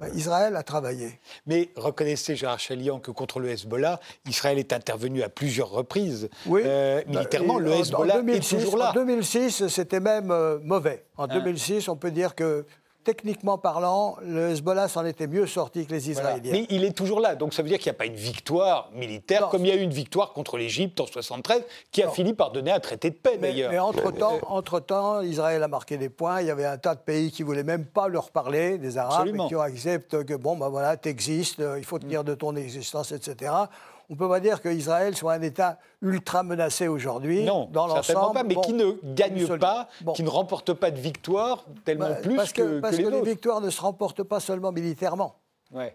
Bah, Israël a travaillé. Mais reconnaissez, Gérard Chalian, que contre le Hezbollah, Israël est intervenu à plusieurs reprises. Oui. Euh, militairement, le Hezbollah est toujours là. En 2006, c'était même euh, mauvais. En 2006, hein. on peut dire que techniquement parlant, le Hezbollah s'en était mieux sorti que les Israéliens. Mais il est toujours là, donc ça veut dire qu'il n'y a pas une victoire militaire, comme il y a eu une victoire contre l'Égypte en 73, qui a fini par donner un traité de paix d'ailleurs. Mais entre-temps, entre -temps, Israël a marqué des points, il y avait un tas de pays qui ne voulaient même pas leur parler, des Arabes, qui ont accepté que, bon, ben voilà, tu existes, il faut tenir de ton existence, etc. On ne peut pas dire qu'Israël soit un État ultra menacé aujourd'hui. Non, dans l'ensemble. pas, mais qui ne gagne pas, qui ne remporte pas de victoire tellement bah, plus parce que, Parce que, les, victoires ne se remportent pas seulement militairement.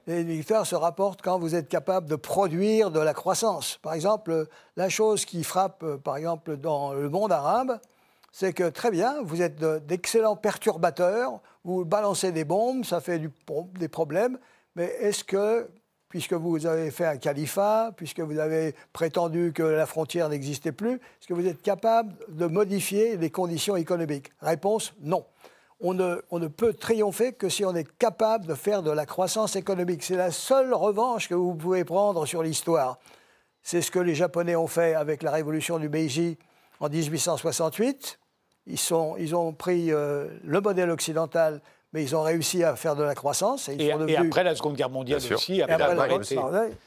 Les victoires se rapportent quand vous êtes capable de produire de la croissance. Par exemple, la chose qui frappe, par exemple, dans le monde arabe, c'est que très bien, vous êtes d'excellents perturbateurs, vous balancez des bombes, ça fait des problèmes, mais est-ce que puisque vous avez fait un califat, puisque vous avez prétendu que la frontière n'existait plus, est-ce que vous êtes capable de modifier les conditions économiques? Réponse non. On ne, peut triompher que si on est capable de faire de la croissance économique. C'est la seule revanche que vous pouvez prendre sur l'histoire. C'est ce que les Japonais ont fait avec la révolution du Meiji en 1868. Ils, sont, ils ont pris euh, le modèle occidental mais ils ont réussi à faire de la croissance. Et, après la Seconde Guerre mondiale aussi, après,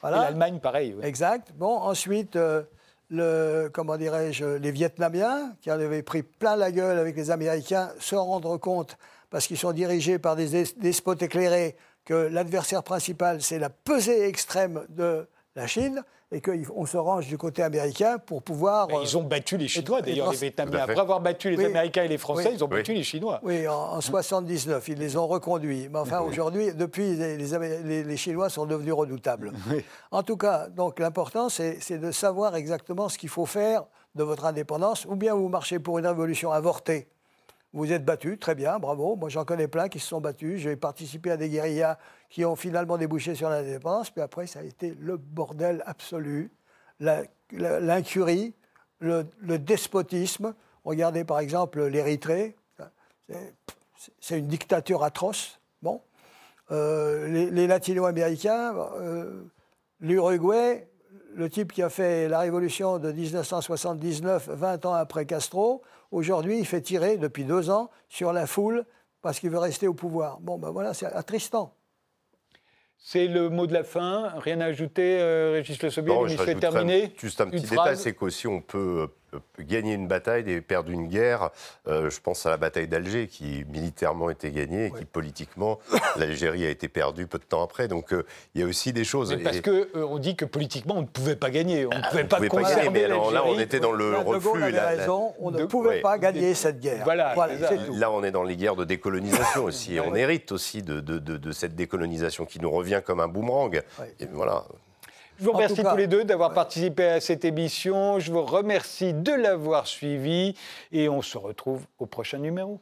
l'Allemagne, pareil. Exact. Bon, ensuite, euh, le, comment dirais-je, les Vietnamiens, qui avaient pris plein la gueule avec les Américains, se rendre compte, parce qu'ils sont dirigés par des despotes éclairés, que l'adversaire principal, c'est la pesée extrême de la Chine et qu'on se range du côté américain pour pouvoir. ils ont battu les Chinois d'ailleurs, les Vietnamiens. Après avoir battu les Américains et les Français, ils ont battu les Chinois. Oui, en, 1979, 79, ils les ont reconduits. Mais enfin, aujourd'hui, depuis, les, les, Chinois sont devenus redoutables. En tout cas, donc l'important, c'est de savoir exactement ce qu'il faut faire de votre indépendance, ou bien vous marchez pour une révolution avortée vous êtes battu, très bien, bravo. Moi, j'en connais plein qui se sont battus. J'ai participé à des guérillas qui ont finalement débouché sur l'indépendance. Puis après, ça a été le bordel absolu, l'incurie, le, despotisme. Regardez par exemple l'Érythrée. C'est une dictature atroce. Bon. Euh, les, latino-américains, euh, l'Uruguay, le type qui a fait la révolution de 1979, 20 ans après Castro, aujourd'hui, il fait tirer depuis deux ans sur la foule parce qu'il veut rester au pouvoir. Bon, ben voilà, c'est attristant. C'est le mot de la fin. Rien à ajouter, euh, Régis Le Sommier, est terminé. Juste un petit détail, c'est qu'aussi on peut gagner une bataille et perdre une guerre. Euh, je pense à la bataille d'Alger qui militairement était gagnée et qui politiquement, l'Algérie a été perdue peu de temps après. Donc euh, il y a aussi des choses. Mais parce qu'on euh, dit que politiquement on ne pouvait pas gagner, on ne ah, pouvait pas gagner, mais là on était dans le reflux. raison, on ne pouvait pas gagner cette guerre. Voilà, Là on est dans les guerres de décolonisation aussi. on hérite aussi de, de, de, cette décolonisation qui nous revient comme un boomerang. Et voilà. Je vous remercie tous les deux d'avoir participé à cette émission. Je vous remercie de l'avoir suivi et on se retrouve au prochain numéro.